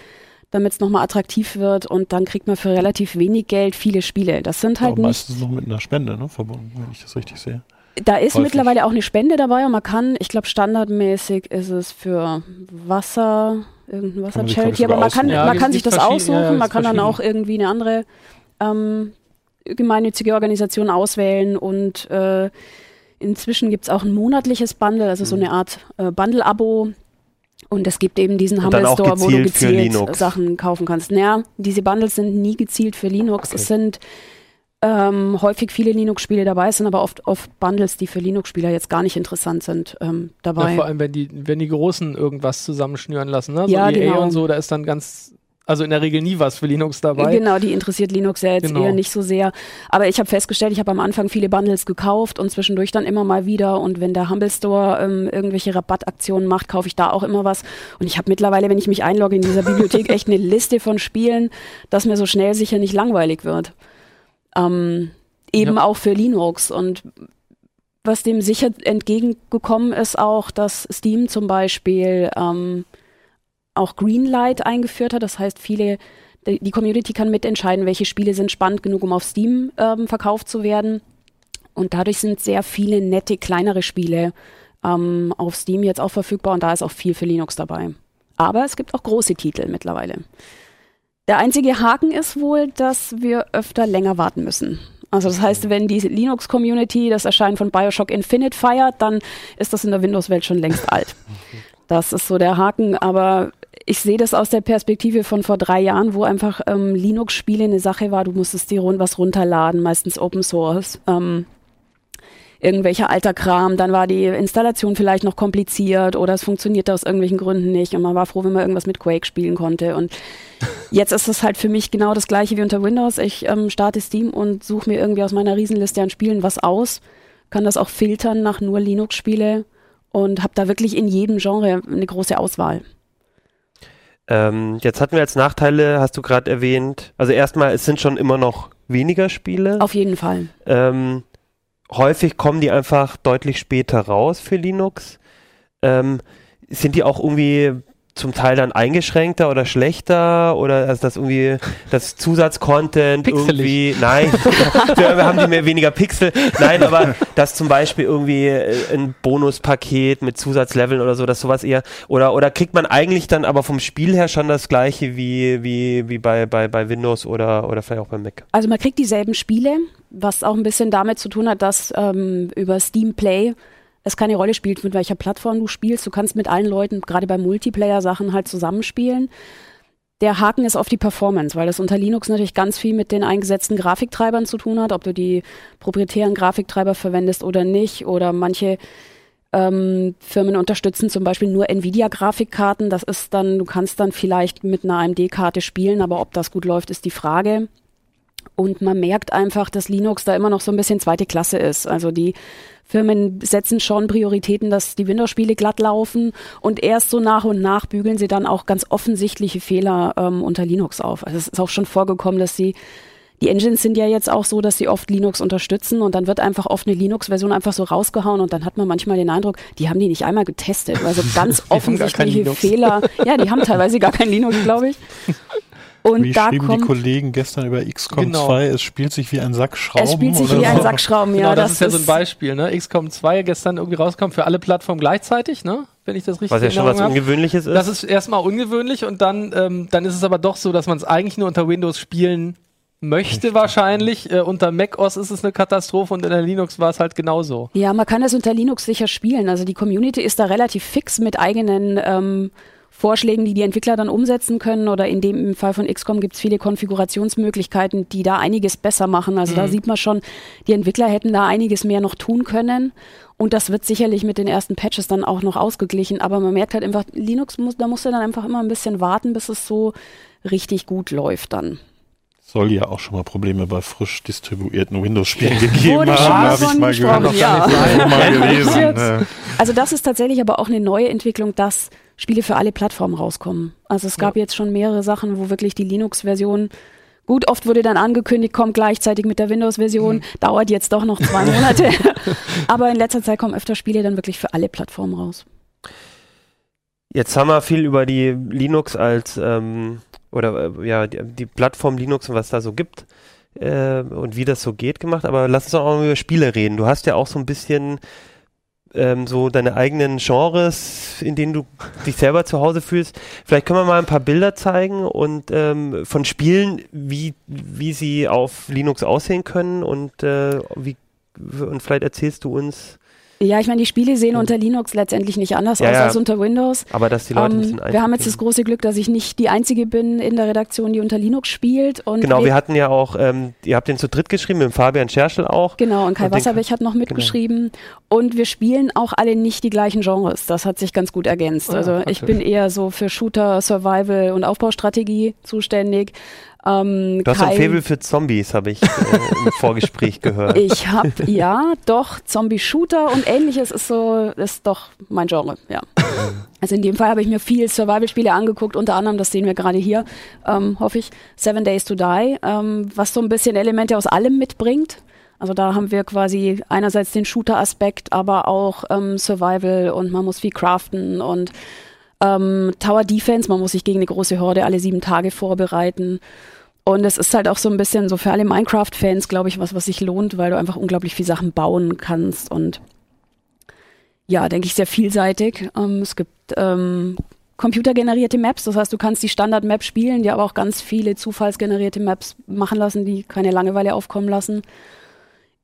damit es nochmal attraktiv wird und dann kriegt man für relativ wenig Geld viele Spiele. Das sind halt Aber nicht. meistens noch mit einer Spende ne, verbunden, wenn ich das richtig sehe. Da ist Häufig. mittlerweile auch eine Spende dabei und man kann, ich glaube, standardmäßig ist es für Wasser, irgendein Wasser-Charity, aber man kann, ja, man kann sich das aussuchen, ja, man kann dann auch irgendwie eine andere ähm, gemeinnützige Organisationen auswählen und äh, inzwischen gibt es auch ein monatliches Bundle, also so eine Art äh, Bundle-Abo, Und es gibt eben diesen Humble Store, wo du gezielt. Sachen kaufen kannst. Naja, diese Bundles sind nie gezielt für Linux. Es sind ähm, häufig viele Linux-Spiele dabei, es sind aber oft, oft Bundles, die für Linux-Spieler jetzt gar nicht interessant sind, ähm, Ja, dabei. vor allem, wenn die, wenn die Großen irgendwas zusammenschnüren lassen, ne? So Ja, EA genau. und so, da ist dann ganz, also in der Regel nie was für Linux dabei. Genau, die interessiert Linux ja jetzt Genau. eher nicht so sehr. Aber ich habe festgestellt, ich habe am Anfang viele Bundles gekauft und zwischendurch dann immer mal wieder. Und wenn der Humble Store ähm, irgendwelche Rabattaktionen macht, kaufe ich da auch immer was. Und ich habe mittlerweile, wenn ich mich einlogge in dieser Bibliothek, echt eine Liste von Spielen, dass mir so schnell sicher nicht langweilig wird. Ähm, eben Ja. auch für Linux. Und was dem sicher entgegengekommen ist auch, dass Steam zum Beispiel ähm, auch Greenlight eingeführt hat. Das heißt, viele, die Community kann mitentscheiden, welche Spiele sind spannend genug, um auf Steam ähm, verkauft zu werden. Und dadurch sind sehr viele nette, kleinere Spiele ähm, auf Steam jetzt auch verfügbar und da ist auch viel für Linux dabei. Aber es gibt auch große Titel mittlerweile. Der einzige Haken ist wohl, dass wir öfter länger warten müssen. Also das heißt, wenn die Linux-Community das Erscheinen von Bioshock Infinite feiert, dann ist das in der Windows-Welt schon längst alt. Das ist so der Haken, aber ich sehe das aus der Perspektive von vor drei Jahren, wo einfach ähm, Linux-Spiele eine Sache war, du musstest dir was runterladen, meistens Open Source. Ähm, irgendwelcher alter Kram, dann war die Installation vielleicht noch kompliziert oder es funktionierte aus irgendwelchen Gründen nicht und man war froh, wenn man irgendwas mit Quake spielen konnte und jetzt ist es halt für mich genau das gleiche wie unter Windows. Ich ähm, starte Steam und suche mir irgendwie aus meiner Riesenliste an Spielen was aus, kann das auch filtern nach nur Linux-Spiele und habe da wirklich in jedem Genre eine große Auswahl. Ähm, jetzt hatten wir als Nachteile, hast du gerade erwähnt, also erstmal, es sind schon immer noch weniger Spiele. Auf jeden Fall. Ähm, häufig kommen die einfach deutlich später raus für Linux. Ähm, sind die auch irgendwie zum Teil dann eingeschränkter oder schlechter oder also das irgendwie das Zusatzcontent irgendwie nein wir haben die mehr weniger Pixel. Nein aber das zum Beispiel irgendwie äh, ein Bonuspaket mit Zusatzleveln oder so das sowas eher oder oder kriegt man eigentlich dann aber vom Spiel her schon das gleiche wie wie wie bei bei bei Windows oder oder vielleicht auch beim Mac. Also man kriegt dieselben Spiele, was auch ein bisschen damit zu tun hat, dass ähm, über Steam Play es keine Rolle spielt, mit welcher Plattform du spielst. Du kannst mit allen Leuten, gerade bei Multiplayer-Sachen, halt zusammenspielen. Der Haken ist auf die Performance, weil das unter Linux natürlich ganz viel mit den eingesetzten Grafiktreibern zu tun hat, ob du die proprietären Grafiktreiber verwendest oder nicht. Oder manche ähm, Firmen unterstützen zum Beispiel nur Nvidia-Grafikkarten. Das ist dann, du kannst dann vielleicht mit einer AMD-Karte spielen, aber ob das gut läuft, ist die Frage. Und man merkt einfach, dass Linux da immer noch so ein bisschen zweite Klasse ist. Also die Firmen setzen schon Prioritäten, dass die Windows-Spiele glatt laufen und erst so nach und nach bügeln sie dann auch ganz offensichtliche Fehler ähm, unter Linux auf. Also es ist auch schon vorgekommen, dass sie die Engines sind ja jetzt auch so, dass sie oft Linux unterstützen und dann wird einfach oft eine Linux-Version einfach so rausgehauen und dann hat man manchmal den Eindruck, die haben die nicht einmal getestet. Also ganz offensichtliche. Fehler. Ja, die haben teilweise gar kein Linux, glaube ich. Und Wie da schrieben die kommt Kollegen gestern über XCOM Genau. 2, es spielt sich wie ein Sack Schrauben. es spielt sich oder wie ein so. Sack Schrauben, Genau, ja. das, ist ja so ein Beispiel, ne? XCOM 2 gestern irgendwie rauskam für alle Plattformen gleichzeitig, ne? Wenn ich das richtig was ja schon was habe. Ungewöhnliches ist Das ist erstmal ungewöhnlich und dann, ähm, dann ist es aber doch so, dass man es eigentlich nur unter Windows spielen möchte wahrscheinlich. Äh, unter macOS ist es eine Katastrophe und in der Linux war es halt genauso. Ja, man kann das unter Linux sicher spielen. Also die Community ist da relativ fix mit eigenen ähm, Vorschlägen, die die Entwickler dann umsetzen können. Oder in dem im Fall von XCOM gibt es viele Konfigurationsmöglichkeiten, die da einiges besser machen. Also da sieht man schon, die Entwickler hätten da einiges mehr noch tun können. Und das wird sicherlich mit den ersten Patches dann auch noch ausgeglichen. Aber man merkt halt einfach, Linux muss, da musst du dann einfach immer ein bisschen warten, bis es so richtig gut läuft dann. Soll ja auch schon mal Probleme bei frisch distribuierten Windows-Spielen gegeben haben, habe ich mal gehört. ja. Mal gelesen. Ne. Also das ist tatsächlich aber auch eine neue Entwicklung, dass Spiele für alle Plattformen rauskommen. Also es gab jetzt schon mehrere Sachen, wo wirklich die Linux-Version Gut, oft wurde dann angekündigt, kommt gleichzeitig mit der Windows-Version, dauert jetzt doch noch zwei Monate. Aber in letzter Zeit kommen öfter Spiele dann wirklich für alle Plattformen raus. Jetzt haben wir viel über die Linux als ähm, oder äh, ja die, die Plattform Linux und was da so gibt äh, und wie das so geht gemacht. Aber lass uns doch auch mal über Spiele reden. Du hast ja auch so ein bisschen ähm, so deine eigenen Genres, in denen du dich selber zu Hause fühlst. Vielleicht können wir mal ein paar Bilder zeigen und ähm, von Spielen, wie wie sie auf Linux aussehen können und äh, wie und vielleicht erzählst du uns Ja, ich meine, die Spiele sehen unter Linux letztendlich nicht anders Ja, aus ja. als unter Windows. Aber dass die Leute ein Ähm, bisschen wir haben jetzt das große Glück, dass ich nicht die Einzige bin in der Redaktion, die unter Linux spielt. Genau, wir hatten ja auch, ähm, ihr habt den zu dritt geschrieben, mit Fabian Scherschel auch. Genau, und Kai Und Wasserbeck hat noch mitgeschrieben. Und wir spielen auch alle nicht die gleichen Genres. Das hat sich ganz gut ergänzt. Ah, also ich bin eher so für Shooter, Survival und Aufbaustrategie zuständig. Ähm, Du hast so ein Faible für Zombies, habe ich äh, im Vorgespräch gehört. Ich habe, ja, doch, Zombie-Shooter und ähnliches ist so, ist doch mein Genre, ja. Also in dem Fall habe ich mir viel Survival-Spiele angeguckt, unter anderem, das sehen wir gerade hier, ähm, hoffe ich, Seven Days to Die, ähm, was so ein bisschen Elemente aus allem mitbringt. Also da haben wir quasi einerseits den Shooter-Aspekt, aber auch ähm, Survival und man muss viel craften und ähm, Tower Defense, man muss sich gegen eine große Horde alle sieben Tage vorbereiten. Und es ist halt auch so ein bisschen so für alle Minecraft-Fans, glaube ich, was, was sich lohnt, weil du einfach unglaublich viel Sachen bauen kannst und ja, denke ich, sehr vielseitig. Ähm, es gibt ähm, computergenerierte Maps, das heißt, du kannst die Standard-Map spielen, die aber auch ganz viele zufallsgenerierte Maps machen lassen, die keine Langeweile aufkommen lassen.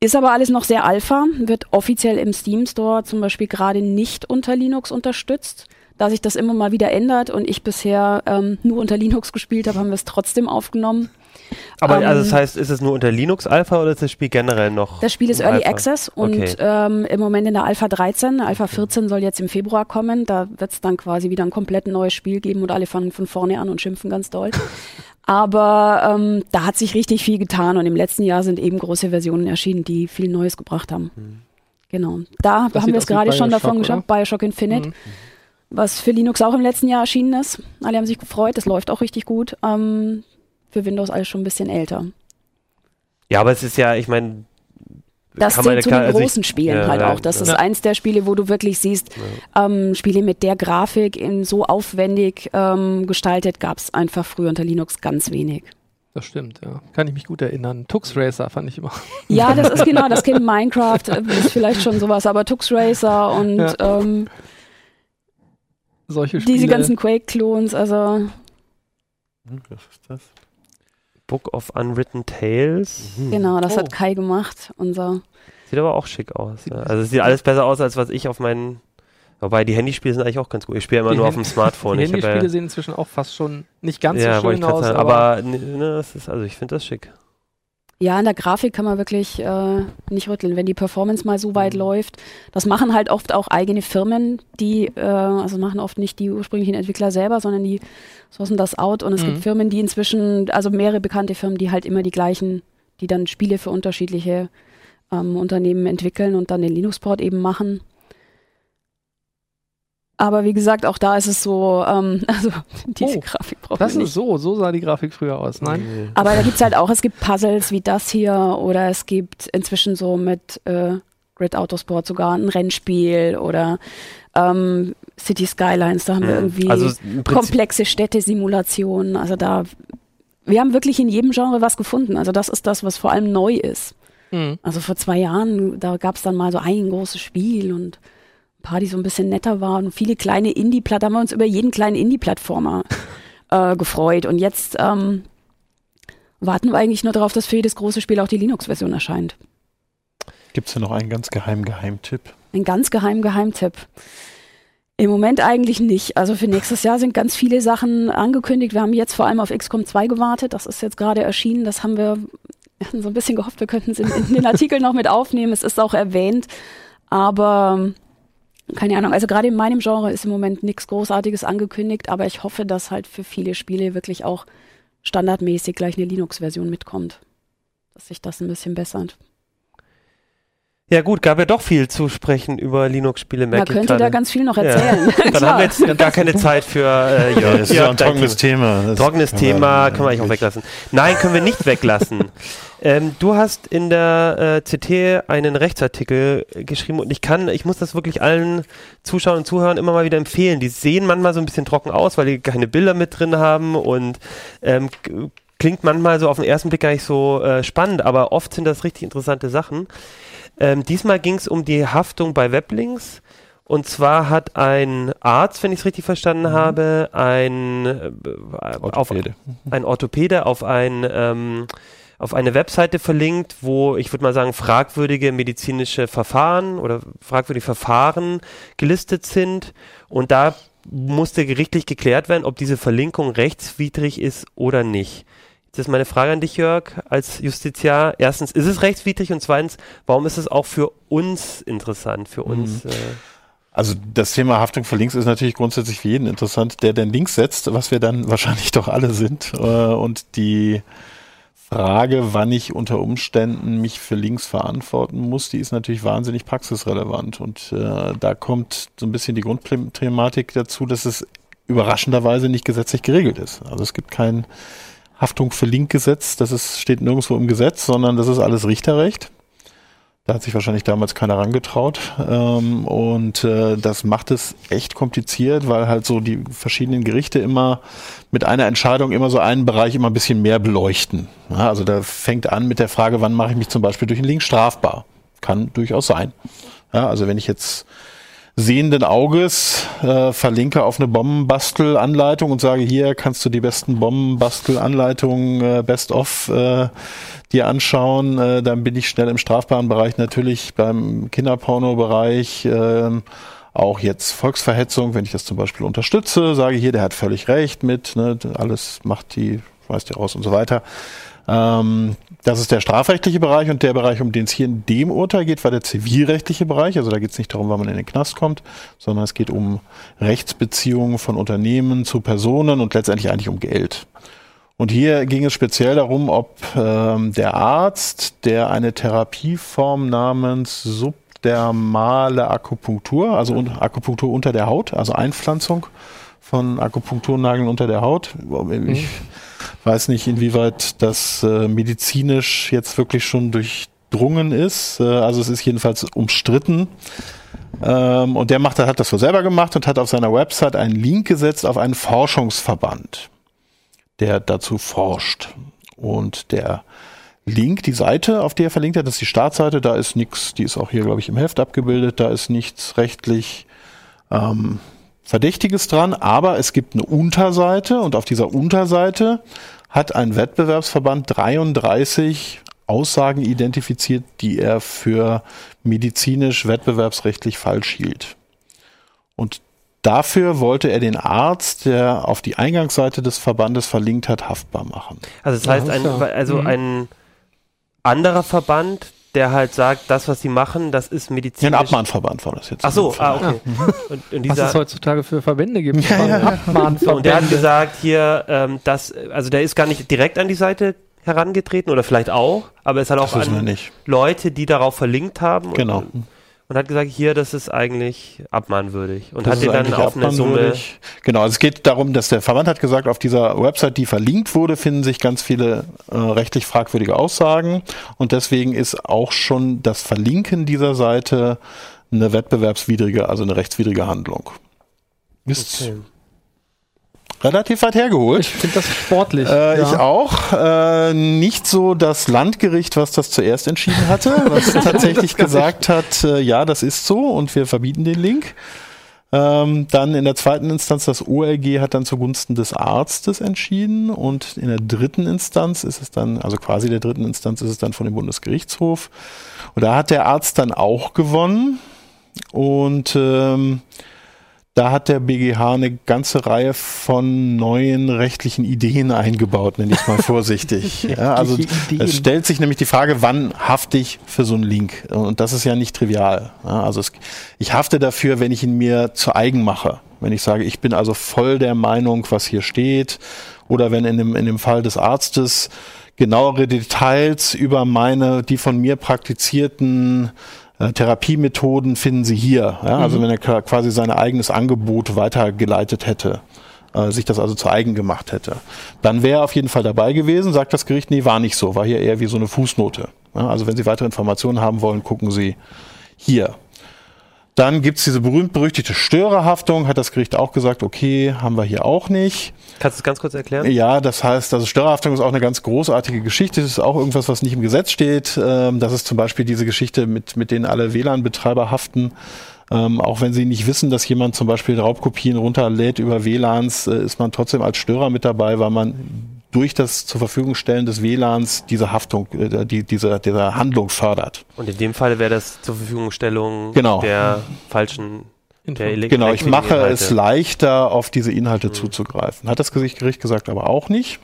Ist aber alles noch sehr Alpha, wird offiziell im Steam Store zum Beispiel gerade nicht unter Linux unterstützt. Da sich das immer mal wieder ändert und ich bisher ähm, nur unter Linux gespielt habe, haben wir es trotzdem aufgenommen. Aber ähm, also das heißt, ist es nur unter Linux Alpha oder ist das Spiel generell noch? Das Spiel ist Early Alpha? Access und Okay. ähm, im Moment in der Alpha 13. Alpha 14 soll jetzt im Februar kommen. Da wird es dann quasi wieder ein komplett neues Spiel geben und alle fangen von vorne an und schimpfen ganz doll. Aber ähm, da hat sich richtig viel getan und im letzten Jahr sind eben große Versionen erschienen, die viel Neues gebracht haben. Genau. Da Das haben wir es gerade schon davon oder? geschaut, Bioshock Infinite, Mhm. Was für Linux auch im letzten Jahr erschienen ist. Alle haben sich gefreut, es läuft auch richtig gut. Ähm, für Windows alles schon ein bisschen älter. Ja, aber es ist ja, ich meine, Das kann man- zählt zu den also ich- großen Spielen ja, halt ja, auch. Das ja. ist eins der Spiele, wo du wirklich siehst, ähm, Spiele mit der Grafik in so aufwendig ähm, gestaltet, gab es einfach früher unter Linux ganz wenig. Das stimmt, ja. Kann ich mich gut erinnern. Tux Racer fand ich immer. Ja, das ist genau, das Kind Minecraft äh, ist vielleicht schon sowas, aber Tux Racer und Ja. ähm, Solche Spiele. diese ganzen Quake-Klons, also Hm, Was ist das? Book of Unwritten Tales. genau, das Oh. hat Kai gemacht, unser Sieht aber auch schick aus. Ja. Also es sieht alles besser aus, als was ich auf meinen. Wobei die Handyspiele sind eigentlich auch ganz gut. Ich spiele immer Die nur auf Hand- dem Smartphone. Die Ich Handyspiele ja, sehen inzwischen auch fast schon nicht ganz ja, so schön aus, sagen. aber, aber ne, ne, das ist, also ich finde das schick. Ja, in der Grafik kann man wirklich äh, nicht rütteln, wenn die Performance mal so Mhm. weit läuft. Das machen halt oft auch eigene Firmen, die, äh, also machen oft nicht die ursprünglichen Entwickler selber, sondern die sourcen das out. Und es Mhm. gibt Firmen, die inzwischen, also mehrere bekannte Firmen, die halt immer die gleichen, die dann Spiele für unterschiedliche ähm, Unternehmen entwickeln und dann den Linux-Port eben machen. Aber wie gesagt, auch da ist es so, ähm, also diese Oh, Grafik braucht das man ist nicht. so, so sah die Grafik früher aus. Nein? Nee. Aber da gibt's halt auch, es gibt Puzzles wie das hier oder es gibt inzwischen so mit äh, Grid Autosport sogar ein Rennspiel oder ähm, City Skylines, da haben wir Mhm. irgendwie Also komplexe Städtesimulationen. Also da, wir haben wirklich in jedem Genre was gefunden. Also das ist das, was vor allem neu ist. Mhm. Also vor zwei Jahren, da gab's dann mal so ein großes Spiel und ein paar, die so ein bisschen netter waren und viele kleine Indie-Platt, da haben wir uns über jeden kleinen Indie-Plattformer äh, gefreut. Und jetzt ähm, warten wir eigentlich nur darauf, dass für jedes große Spiel auch die Linux-Version erscheint. Gibt es da noch einen ganz geheimen Geheimtipp? Ein ganz geheimen Geheimtipp. Im Moment eigentlich nicht. Also für nächstes Jahr sind ganz viele Sachen angekündigt. Wir haben jetzt vor allem auf XCOM 2 gewartet. Das ist jetzt gerade erschienen. Das haben wir, wir hatten so ein bisschen gehofft, wir könnten es in, in den Artikel noch mit aufnehmen. Es ist auch erwähnt. Aber ähm, keine Ahnung. Also gerade in meinem Genre ist im Moment nichts Großartiges angekündigt. Aber ich hoffe, dass halt für viele Spiele wirklich auch standardmäßig gleich eine Linux-Version mitkommt. Dass sich das ein bisschen bessert. Ja gut, gab ja doch viel zu sprechen über Linux-Spiele. Man könnte da gerade. ganz viel noch Ja. erzählen. Dann Klar. haben wir jetzt gar keine Zeit für äh, Jörg. das ist ja ein trockenes Thema. Das Trockenes Thema können wir eigentlich auch weglassen. Nein, können wir nicht weglassen. ähm, du hast in der äh, CT einen Rechtsartikel geschrieben und ich kann, ich muss das wirklich allen Zuschauern und Zuhörern immer mal wieder empfehlen. Die sehen manchmal so ein bisschen trocken aus, weil die keine Bilder mit drin haben und ähm, klingt manchmal so auf den ersten Blick gar nicht so äh, spannend, aber oft sind das richtig interessante Sachen. Ähm, diesmal ging es um die Haftung bei Weblinks. Und zwar hat ein Arzt, wenn ich es richtig verstanden habe, ein, äh, auf, Orthopäde. ein Orthopäde auf ein, ähm, auf eine Webseite verlinkt, wo ich würde mal sagen fragwürdige medizinische Verfahren oder fragwürdige Verfahren gelistet sind und da musste gerichtlich geklärt werden, ob diese Verlinkung rechtswidrig ist oder nicht. Das ist meine Frage an dich, Jörg, als Justiziar. Erstens, ist es rechtswidrig? Und zweitens, warum ist es auch für uns interessant, für uns? Mhm. Äh also das Thema Haftung für Links ist natürlich grundsätzlich für jeden interessant, der den Links setzt, was wir dann wahrscheinlich doch alle sind. Äh, und die Frage, wann ich unter Umständen mich für Links verantworten muss, die ist natürlich wahnsinnig praxisrelevant. Und äh, da kommt so ein bisschen die Grundthematik dazu, dass es überraschenderweise nicht gesetzlich geregelt ist. Also es gibt kein Haftung für Linkgesetz, das ist, steht nirgendwo im Gesetz, sondern das ist alles Richterrecht. Da hat sich wahrscheinlich damals keiner rangetraut. Ähm, und äh, das macht es echt kompliziert, weil halt so die verschiedenen Gerichte immer mit einer Entscheidung immer so einen Bereich immer ein bisschen mehr beleuchten. Also da fängt an mit der Frage, wann mache ich mich zum Beispiel durch einen Link strafbar? Kann durchaus sein. Ja, also wenn ich jetzt sehenden Auges äh, verlinke auf eine Bombenbastelanleitung und sage, hier kannst du die besten Bombenbastelanleitungen äh, best of äh, dir anschauen, äh, dann bin ich schnell im strafbaren Bereich natürlich beim Kinderporno-Bereich. Äh, auch jetzt Volksverhetzung, wenn ich das zum Beispiel unterstütze, sage hier, der hat völlig recht mit, ne, alles macht die, weist die raus und so weiter. Ähm, das ist der strafrechtliche Bereich und der Bereich, um den es hier in dem Urteil geht, war der zivilrechtliche Bereich. Also da geht es nicht darum, wann man in den Knast kommt, sondern es geht um Rechtsbeziehungen von Unternehmen zu Personen und letztendlich eigentlich um Geld. Und hier ging es speziell darum, ob ähm, der Arzt, der eine Therapieform namens subdermale Akupunktur, also un Akupunktur unter der Haut, also Einpflanzung von Akupunkturnageln unter der Haut. Ich mhm. weiß nicht, inwieweit das äh, medizinisch jetzt wirklich schon durchdrungen ist. Äh, also es ist jedenfalls umstritten. Ähm, und der macht, hat das so selber gemacht und hat auf seiner Website einen Link gesetzt auf einen Forschungsverband der dazu forscht. Und der Link, die Seite, auf der er verlinkt hat, das ist die Startseite, da ist nichts, die ist auch hier, glaube ich, im Heft abgebildet, da ist nichts rechtlich ähm, Verdächtiges dran, aber es gibt eine Unterseite und auf dieser Unterseite hat ein Wettbewerbsverband 33 Aussagen identifiziert, die er für medizinisch wettbewerbsrechtlich falsch hielt. Und Dafür wollte er den Arzt, der auf die Eingangsseite des Verbandes verlinkt hat, haftbar machen. Also das heißt, ein, also mhm. ein anderer Verband, der halt sagt, das, was sie machen, das ist medizinisch. Ja, ein Abmahnverband war das jetzt. Ach so, ah, okay. Und, und was es heutzutage für Verbände gibt. Ja, ja. Abmahnverbände. Und der hat gesagt, hier, ähm, das, also der ist gar nicht direkt an die Seite herangetreten oder vielleicht auch, aber es hat auch an Leute, die darauf verlinkt haben. Genau. Und, und hat gesagt, hier, das ist eigentlich abmahnwürdig. Und das hat den dann auf eine Summe. Genau, also es geht darum, dass der Verband hat gesagt, auf dieser Website, die verlinkt wurde, finden sich ganz viele äh, rechtlich fragwürdige Aussagen. Und deswegen ist auch schon das Verlinken dieser Seite eine wettbewerbswidrige, also eine rechtswidrige Handlung. Ist okay relativ weit hergeholt. Ich finde das sportlich. Äh, ja. Ich auch. Äh, nicht so das Landgericht, was das zuerst entschieden hatte, was tatsächlich gesagt hat, äh, ja, das ist so und wir verbieten den Link. Ähm, dann in der zweiten Instanz das OLG hat dann zugunsten des Arztes entschieden und in der dritten Instanz ist es dann, also quasi der dritten Instanz ist es dann von dem Bundesgerichtshof. Und da hat der Arzt dann auch gewonnen und ähm, da hat der BGH eine ganze Reihe von neuen rechtlichen Ideen eingebaut, nenne ich mal vorsichtig. ja, also es stellt sich nämlich die Frage, wann hafte ich für so einen Link? Und das ist ja nicht trivial. Ja, also es, ich hafte dafür, wenn ich ihn mir zu eigen mache. Wenn ich sage, ich bin also voll der Meinung, was hier steht. Oder wenn in dem, in dem Fall des Arztes genauere Details über meine, die von mir praktizierten äh, Therapiemethoden finden Sie hier. Ja? Also mhm. wenn er quasi sein eigenes Angebot weitergeleitet hätte, äh, sich das also zu eigen gemacht hätte, dann wäre er auf jeden Fall dabei gewesen, sagt das Gericht, nee, war nicht so, war hier eher wie so eine Fußnote. Ja? Also wenn Sie weitere Informationen haben wollen, gucken Sie hier. Dann gibt's diese berühmt-berüchtigte Störerhaftung, hat das Gericht auch gesagt, okay, haben wir hier auch nicht. Kannst du es ganz kurz erklären? Ja, das heißt, also Störerhaftung ist auch eine ganz großartige Geschichte. Das ist auch irgendwas, was nicht im Gesetz steht. Ähm, das ist zum Beispiel diese Geschichte, mit, mit denen alle WLAN-Betreiber haften. Ähm, auch wenn sie nicht wissen, dass jemand zum Beispiel Raubkopien runterlädt über WLANs, äh, ist man trotzdem als Störer mit dabei, weil man durch das zur Verfügung stellen des WLANs diese Haftung, äh, die, diese, diese Handlung fördert. Und in dem Fall wäre das zur Verfügungstellung Genau. der falschen der Genau, ich mache Inhalte. es leichter, auf diese Inhalte zuzugreifen. Hat das Gericht Gericht gesagt, aber auch nicht.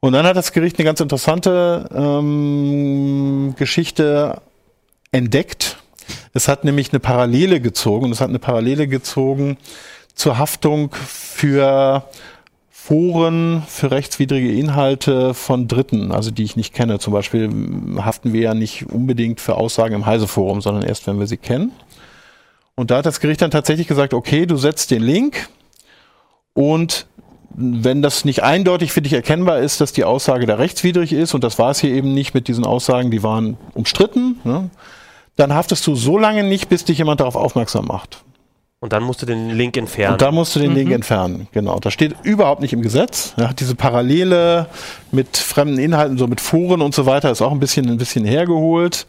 Und dann hat das Gericht eine ganz interessante ähm, Geschichte entdeckt. Es hat nämlich eine Parallele gezogen. Es hat eine Parallele gezogen zur Haftung für Foren für rechtswidrige Inhalte von Dritten, also die ich nicht kenne. Zum Beispiel haften wir ja nicht unbedingt für Aussagen im Heise-Forum, sondern erst, wenn wir sie kennen. Und da hat das Gericht dann tatsächlich gesagt, okay, du setzt den Link und wenn das nicht eindeutig für dich erkennbar ist, dass die Aussage da rechtswidrig ist, und das war es hier eben nicht mit diesen Aussagen, die waren umstritten, ne, dann haftest du so lange nicht, bis dich jemand darauf aufmerksam macht. Und dann musst du den Link entfernen. Und da musst du den Link entfernen. Genau. Das steht überhaupt nicht im Gesetz. Ja, diese Parallele mit fremden Inhalten, so mit Foren und so weiter, ist auch ein bisschen, ein bisschen hergeholt.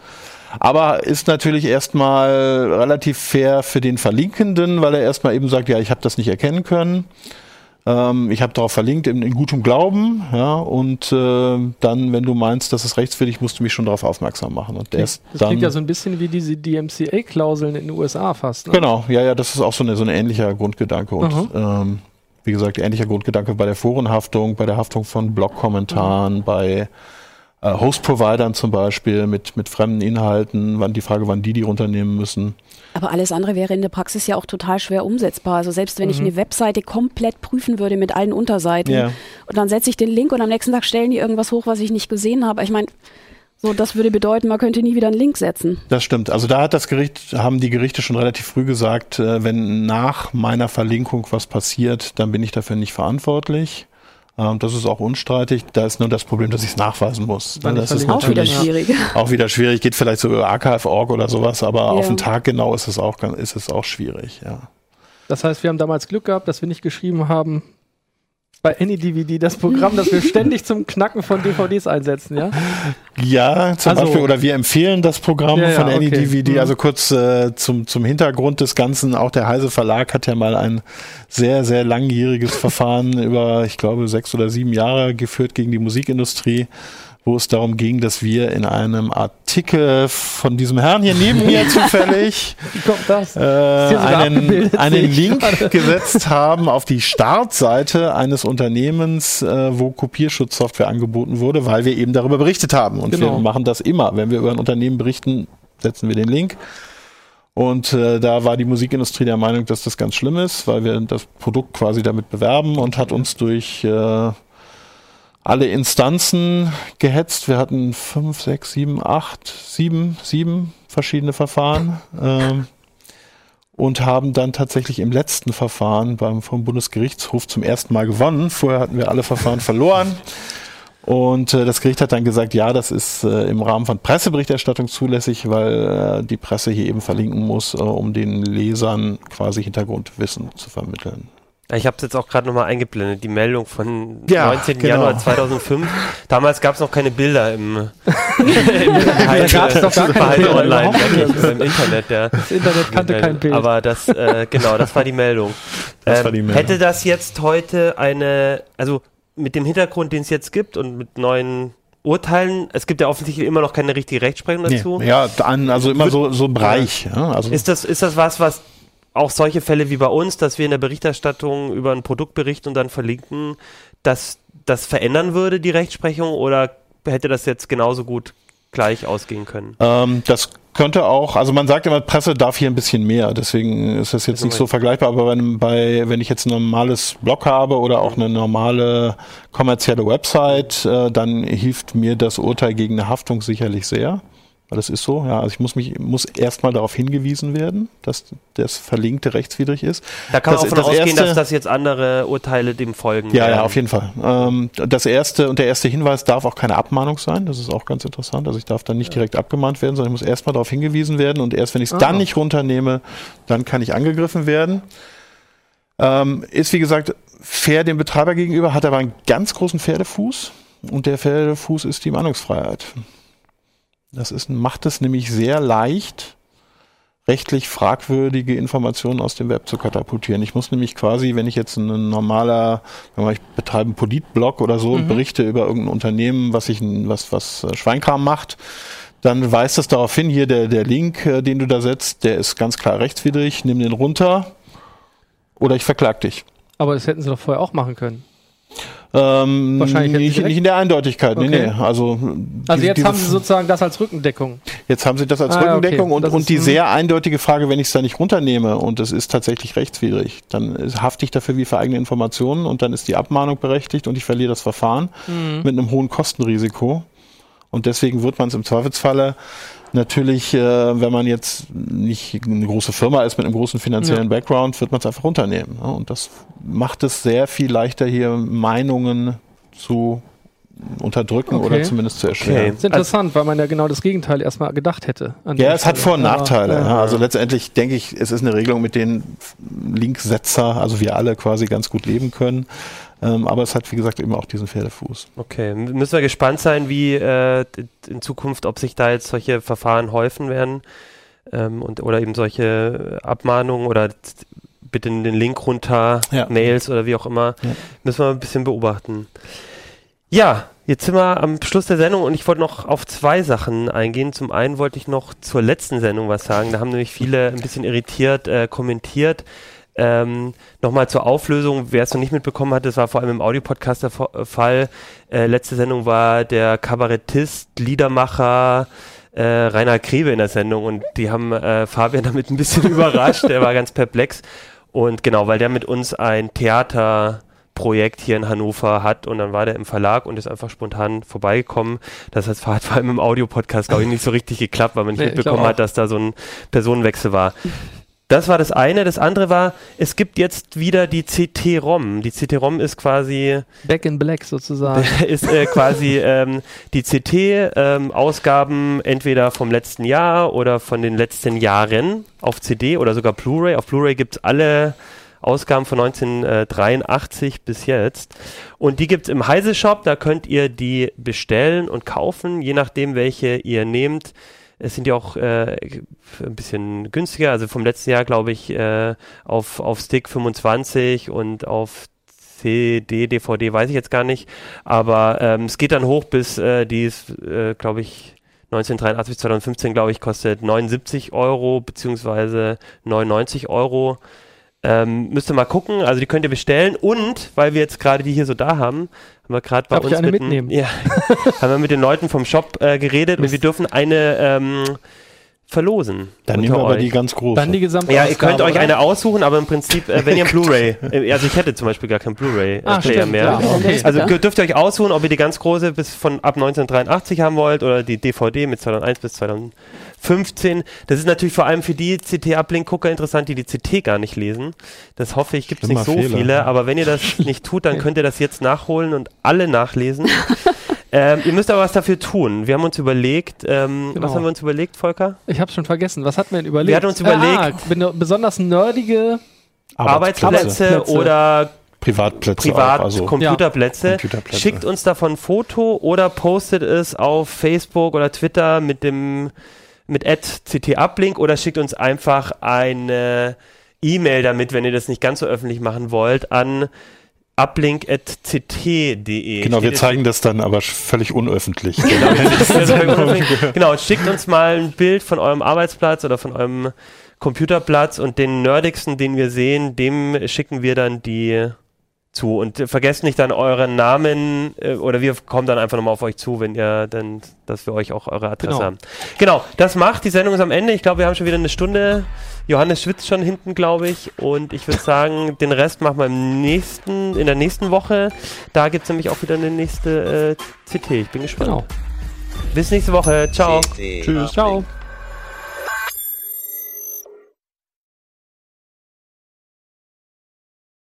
Aber ist natürlich erstmal relativ fair für den Verlinkenden, weil er erstmal eben sagt, ja, ich habe das nicht erkennen können. Ähm, ich habe darauf verlinkt in, in gutem Glauben, ja, und äh, dann, wenn du meinst, das ist rechtswidrig, musst du mich schon darauf aufmerksam machen. Und erst Das dann, klingt ja so ein bisschen wie diese DMCA-Klauseln in den USA fast. Ne? Genau, ja, ja, das ist auch so, eine, so ein ähnlicher Grundgedanke. Und ähm, wie gesagt, ähnlicher Grundgedanke bei der Forenhaftung, bei der Haftung von Blog-Kommentaren, bei äh, Host-Providern zum Beispiel mit, mit fremden Inhalten, wann die Frage, wann die die runternehmen müssen. Aber alles andere wäre in der Praxis ja auch total schwer umsetzbar. Also selbst wenn ich eine Webseite komplett prüfen würde mit allen Unterseiten Ja. und dann setze ich den Link und am nächsten Tag stellen die irgendwas hoch, was ich nicht gesehen habe. Ich meine, so das würde bedeuten, man könnte nie wieder einen Link setzen. Das stimmt. Also da hat das Gericht, haben die Gerichte schon relativ früh gesagt, äh, wenn nach meiner Verlinkung was passiert, dann bin ich dafür nicht verantwortlich. Ähm, das ist auch unstreitig. Da ist nur das Problem, dass ich es nachweisen muss. Ich das ist verlinkt Auch wieder natürlich schwierig. auch wieder schwierig. Geht vielleicht so über Archive.org oder sowas, aber Ja. auf den Tag genau ist es auch, ganz- ist es auch schwierig. Ja. Das heißt, wir haben damals Glück gehabt, dass wir nicht geschrieben haben, bei AnyDVD das Programm, das wir ständig zum Knacken von DVDs einsetzen, ja? Ja, zum Also- Beispiel, oder wir empfehlen das Programm Ja, ja, von okay. AnyDVD. Mhm. Also kurz äh, zum, zum Hintergrund des Ganzen. Auch der Heise Verlag hat ja mal ein sehr, sehr langjähriges Verfahren über, ich glaube, sechs oder sieben Jahre geführt gegen die Musikindustrie, wo es darum ging, dass wir in einem Artikel von diesem Herrn hier neben mir zufällig äh, einen, einen Link gerade. gesetzt haben auf die Startseite eines Unternehmens, äh, wo Kopierschutzsoftware angeboten wurde, weil wir eben darüber berichtet haben. Und Genau. wir machen das immer. Wenn wir über ein Unternehmen berichten, setzen wir den Link. Und äh, da war die Musikindustrie der Meinung, dass das ganz schlimm ist, weil wir das Produkt quasi damit bewerben und hat uns durch äh, alle Instanzen gehetzt. Wir hatten fünf, sechs, sieben, acht, sieben, sieben verschiedene Verfahren. Ähm, und haben dann tatsächlich im letzten Verfahren beim vom Bundesgerichtshof zum ersten Mal gewonnen. Vorher hatten wir alle Verfahren verloren. Und äh, das Gericht hat dann gesagt, ja, das ist äh, im Rahmen von Presseberichterstattung zulässig, weil äh, die Presse hier eben verlinken muss, äh, um den Lesern quasi Hintergrundwissen zu vermitteln. Ich habe es jetzt auch gerade nochmal eingeblendet, die Meldung von Ja, 19. genau. Januar 2005. Damals gab es noch keine Bilder im, im Da gab's doch gar keine Verhalte Bilder, online, nicht. im Internet. Der, Das Internet kannte kein Bild. Aber das, äh, genau, das war die Meldung. Das Ähm, war die Meldung. Hätte das jetzt heute eine, also mit dem Hintergrund, den es jetzt gibt und mit neuen Urteilen, es gibt ja offensichtlich immer noch keine richtige Rechtsprechung dazu. Nee, ja, dann, also immer so, so ein Bereich. Ja, also Ist das, ist das was, was auch solche Fälle wie bei uns, dass wir in der Berichterstattung über ein Produkt berichten und dann verlinken, dass das verändern würde, die Rechtsprechung, oder hätte das jetzt genauso gut gleich ausgehen können? Ähm, das könnte auch, also man sagt immer, Presse darf hier ein bisschen mehr, deswegen ist das jetzt Das nicht so vergleichbar, aber einem- bei, wenn ich jetzt ein normales Blog habe oder auch eine normale kommerzielle Website, äh, dann hilft mir das Urteil gegen eine Haftung sicherlich sehr. Weil das ist so, ja. Also ich muss mich, muss erstmal darauf hingewiesen werden, dass das Verlinkte rechtswidrig ist. Da kann man Das- auch von das ausgehen, erste- dass das jetzt andere Urteile dem folgen. Ja, ja, werden. auf jeden Fall. Ähm, das erste und der erste Hinweis darf auch keine Abmahnung sein. Das ist auch ganz interessant. Also ich darf dann nicht direkt abgemahnt werden, sondern ich muss erstmal darauf hingewiesen werden und erst wenn ich es Ah. dann nicht runternehme, dann kann ich angegriffen werden. Ähm, ist wie gesagt fair dem Betreiber gegenüber, hat aber einen ganz großen Pferdefuß und der Pferdefuß ist die Meinungsfreiheit. Das ist, macht es nämlich sehr leicht, rechtlich fragwürdige Informationen aus dem Web zu katapultieren. Ich muss nämlich quasi, wenn ich jetzt ein normaler, wenn man, ich betreibe einen Politblog oder so Mhm. und berichte über irgendein Unternehmen, was ich, was, was äh, Schweinkram macht, dann weist es darauf hin, hier der, der Link, äh, den du da setzt, der ist ganz klar rechtswidrig, nimm den runter oder ich verklag dich. Aber das hätten sie doch vorher auch machen können. Ähm, Wahrscheinlich nicht, nicht in der Eindeutigkeit, nee, Okay. nee. Also, Also diese- jetzt haben sie sozusagen das als Rückendeckung. Jetzt haben sie das als Ah, Rückendeckung okay. und, Das und die sehr eindeutige Frage, wenn ich es da nicht runternehme und es ist tatsächlich rechtswidrig, dann hafte ich dafür wie für eigene Informationen und dann ist die Abmahnung berechtigt und ich verliere das Verfahren Mhm. mit einem hohen Kostenrisiko. Und deswegen wird man es im Zweifelsfalle natürlich, äh, wenn man jetzt nicht eine große Firma ist mit einem großen finanziellen Background, wird man es einfach runternehmen. Ne? Und das macht es sehr viel leichter, hier Meinungen zu unterdrücken Okay. oder zumindest zu erschweren. Okay. Das ist interessant, weil man ja genau das Gegenteil erstmal gedacht hätte. an Ja, es hat Stelle. Vor- und Nachteile. ja. Ja, also letztendlich denke ich, es ist eine Regelung, mit denen Linksetzer, also wir alle quasi ganz gut leben können. Ähm, aber es hat, wie gesagt, eben auch diesen Pferdefuß. Okay, müssen wir gespannt sein, wie äh, in Zukunft, ob sich da jetzt solche Verfahren häufen werden ähm, und oder eben solche Abmahnungen oder bitte den Link runter, Ja. Mails oder wie auch immer, Ja. müssen wir ein bisschen beobachten. Ja, jetzt sind wir am Schluss der Sendung und ich wollte noch auf zwei Sachen eingehen. Zum einen wollte ich noch zur letzten Sendung was sagen. Da haben nämlich viele ein bisschen irritiert äh, kommentiert. Ähm, Nochmal zur Auflösung, wer es noch nicht mitbekommen hat, das war vor allem im Audiopodcast der Fa- Fall. Äh, letzte Sendung war der Kabarettist, Liedermacher äh, Rainer Grebe in der Sendung und die haben äh, Fabian damit ein bisschen überrascht, der war ganz perplex. Und genau, weil der mit uns ein Theaterprojekt hier in Hannover hat und dann war der im Verlag und ist einfach spontan vorbeigekommen. Das hat vor allem im Audiopodcast, glaube ich, nicht so richtig geklappt, weil man nicht Nee, mitbekommen hat, dass da so ein Personenwechsel war. Das war das eine. Das andere war, es gibt jetzt wieder die CT-ROM. Die CT-ROM ist quasi Back in Black sozusagen. ist äh, quasi ähm, die CT-Ausgaben entweder vom letzten Jahr oder von den letzten Jahren auf CD oder sogar Blu-ray. Auf Blu-ray gibt's alle Ausgaben von 1983 bis jetzt. Und die gibt's im Heise Shop, da könnt ihr die bestellen und kaufen, je nachdem, welche ihr nehmt. Es sind ja auch äh, ein bisschen günstiger, also vom letzten Jahr glaube ich äh, auf, auf Stick 25 und auf CD, DVD, weiß ich jetzt gar nicht. Aber ähm, es geht dann hoch bis, äh, die ist, äh, glaube ich, 1983, 2015, glaube ich, kostet 79 Euro beziehungsweise 99 Euro. Ähm, müsst ihr mal gucken, also die könnt ihr bestellen und, weil wir jetzt gerade die hier so da haben, haben wir gerade bei Darf ich uns eine mit, den- mitnehmen? ja, haben wir mit den Leuten vom Shop äh, geredet und Mist. wir dürfen eine ähm, verlosen. Dann nehmen wir aber euch. die ganz große. Dann die gesamte Ja, ihr könnt euch oder? eine aussuchen, aber im Prinzip, äh, wenn ihr ein Blu-ray, äh, also ich hätte zum Beispiel gar kein Ah, Blu-ray-Player stimmt, mehr. ja, okay. Also dürft ihr euch aussuchen, ob ihr die ganz große bis von ab 1983 haben wollt oder die DVD mit 2001 bis 2015. Das ist natürlich vor allem für die CT-Uplink-Gucker interessant, die die CT gar nicht lesen. Das hoffe ich, gibt es nicht so Fehler, viele, aber wenn ihr das nicht tut, dann könnt ihr das jetzt nachholen und alle nachlesen. ähm, ihr müsst aber was dafür tun. Wir haben uns überlegt, ähm, Genau. was haben wir uns überlegt, Volker? Ich habe schon vergessen. Was hatten wir denn überlegt? Wir hatten uns überlegt- ah, besonders nerdige. Arbeitsplätze, Arbeitsplätze. oder Privatplätze Privat auch, also Computerplätze. Computerplätze. Schickt uns davon ein Foto oder postet es auf Facebook oder Twitter mit dem mit @ctuplink oder schickt uns einfach eine E-Mail damit, wenn ihr das nicht ganz so öffentlich machen wollt, an uplink.ct.de. Genau, wir zeigen das dann aber völlig unöffentlich. jetzt- genau, schickt uns mal ein Bild von eurem Arbeitsplatz oder von eurem Computerplatz und den nerdigsten, den wir sehen, dem schicken wir dann die zu. Und äh, vergesst nicht dann euren Namen äh, oder wir kommen dann einfach nochmal auf euch zu, wenn ihr dann, dass wir euch auch eure Adresse Genau. haben. Genau, das macht die Sendung ist am Ende. Ich glaube, wir haben schon wieder eine Stunde. Johannes schwitzt schon hinten, glaube ich. Und ich würde sagen, den Rest machen wir im nächsten, in der nächsten Woche. Da gibt es nämlich auch wieder eine nächste äh, CT. Ich bin gespannt. Genau. Bis nächste Woche. Ciao. CT Tschüss. Ciao.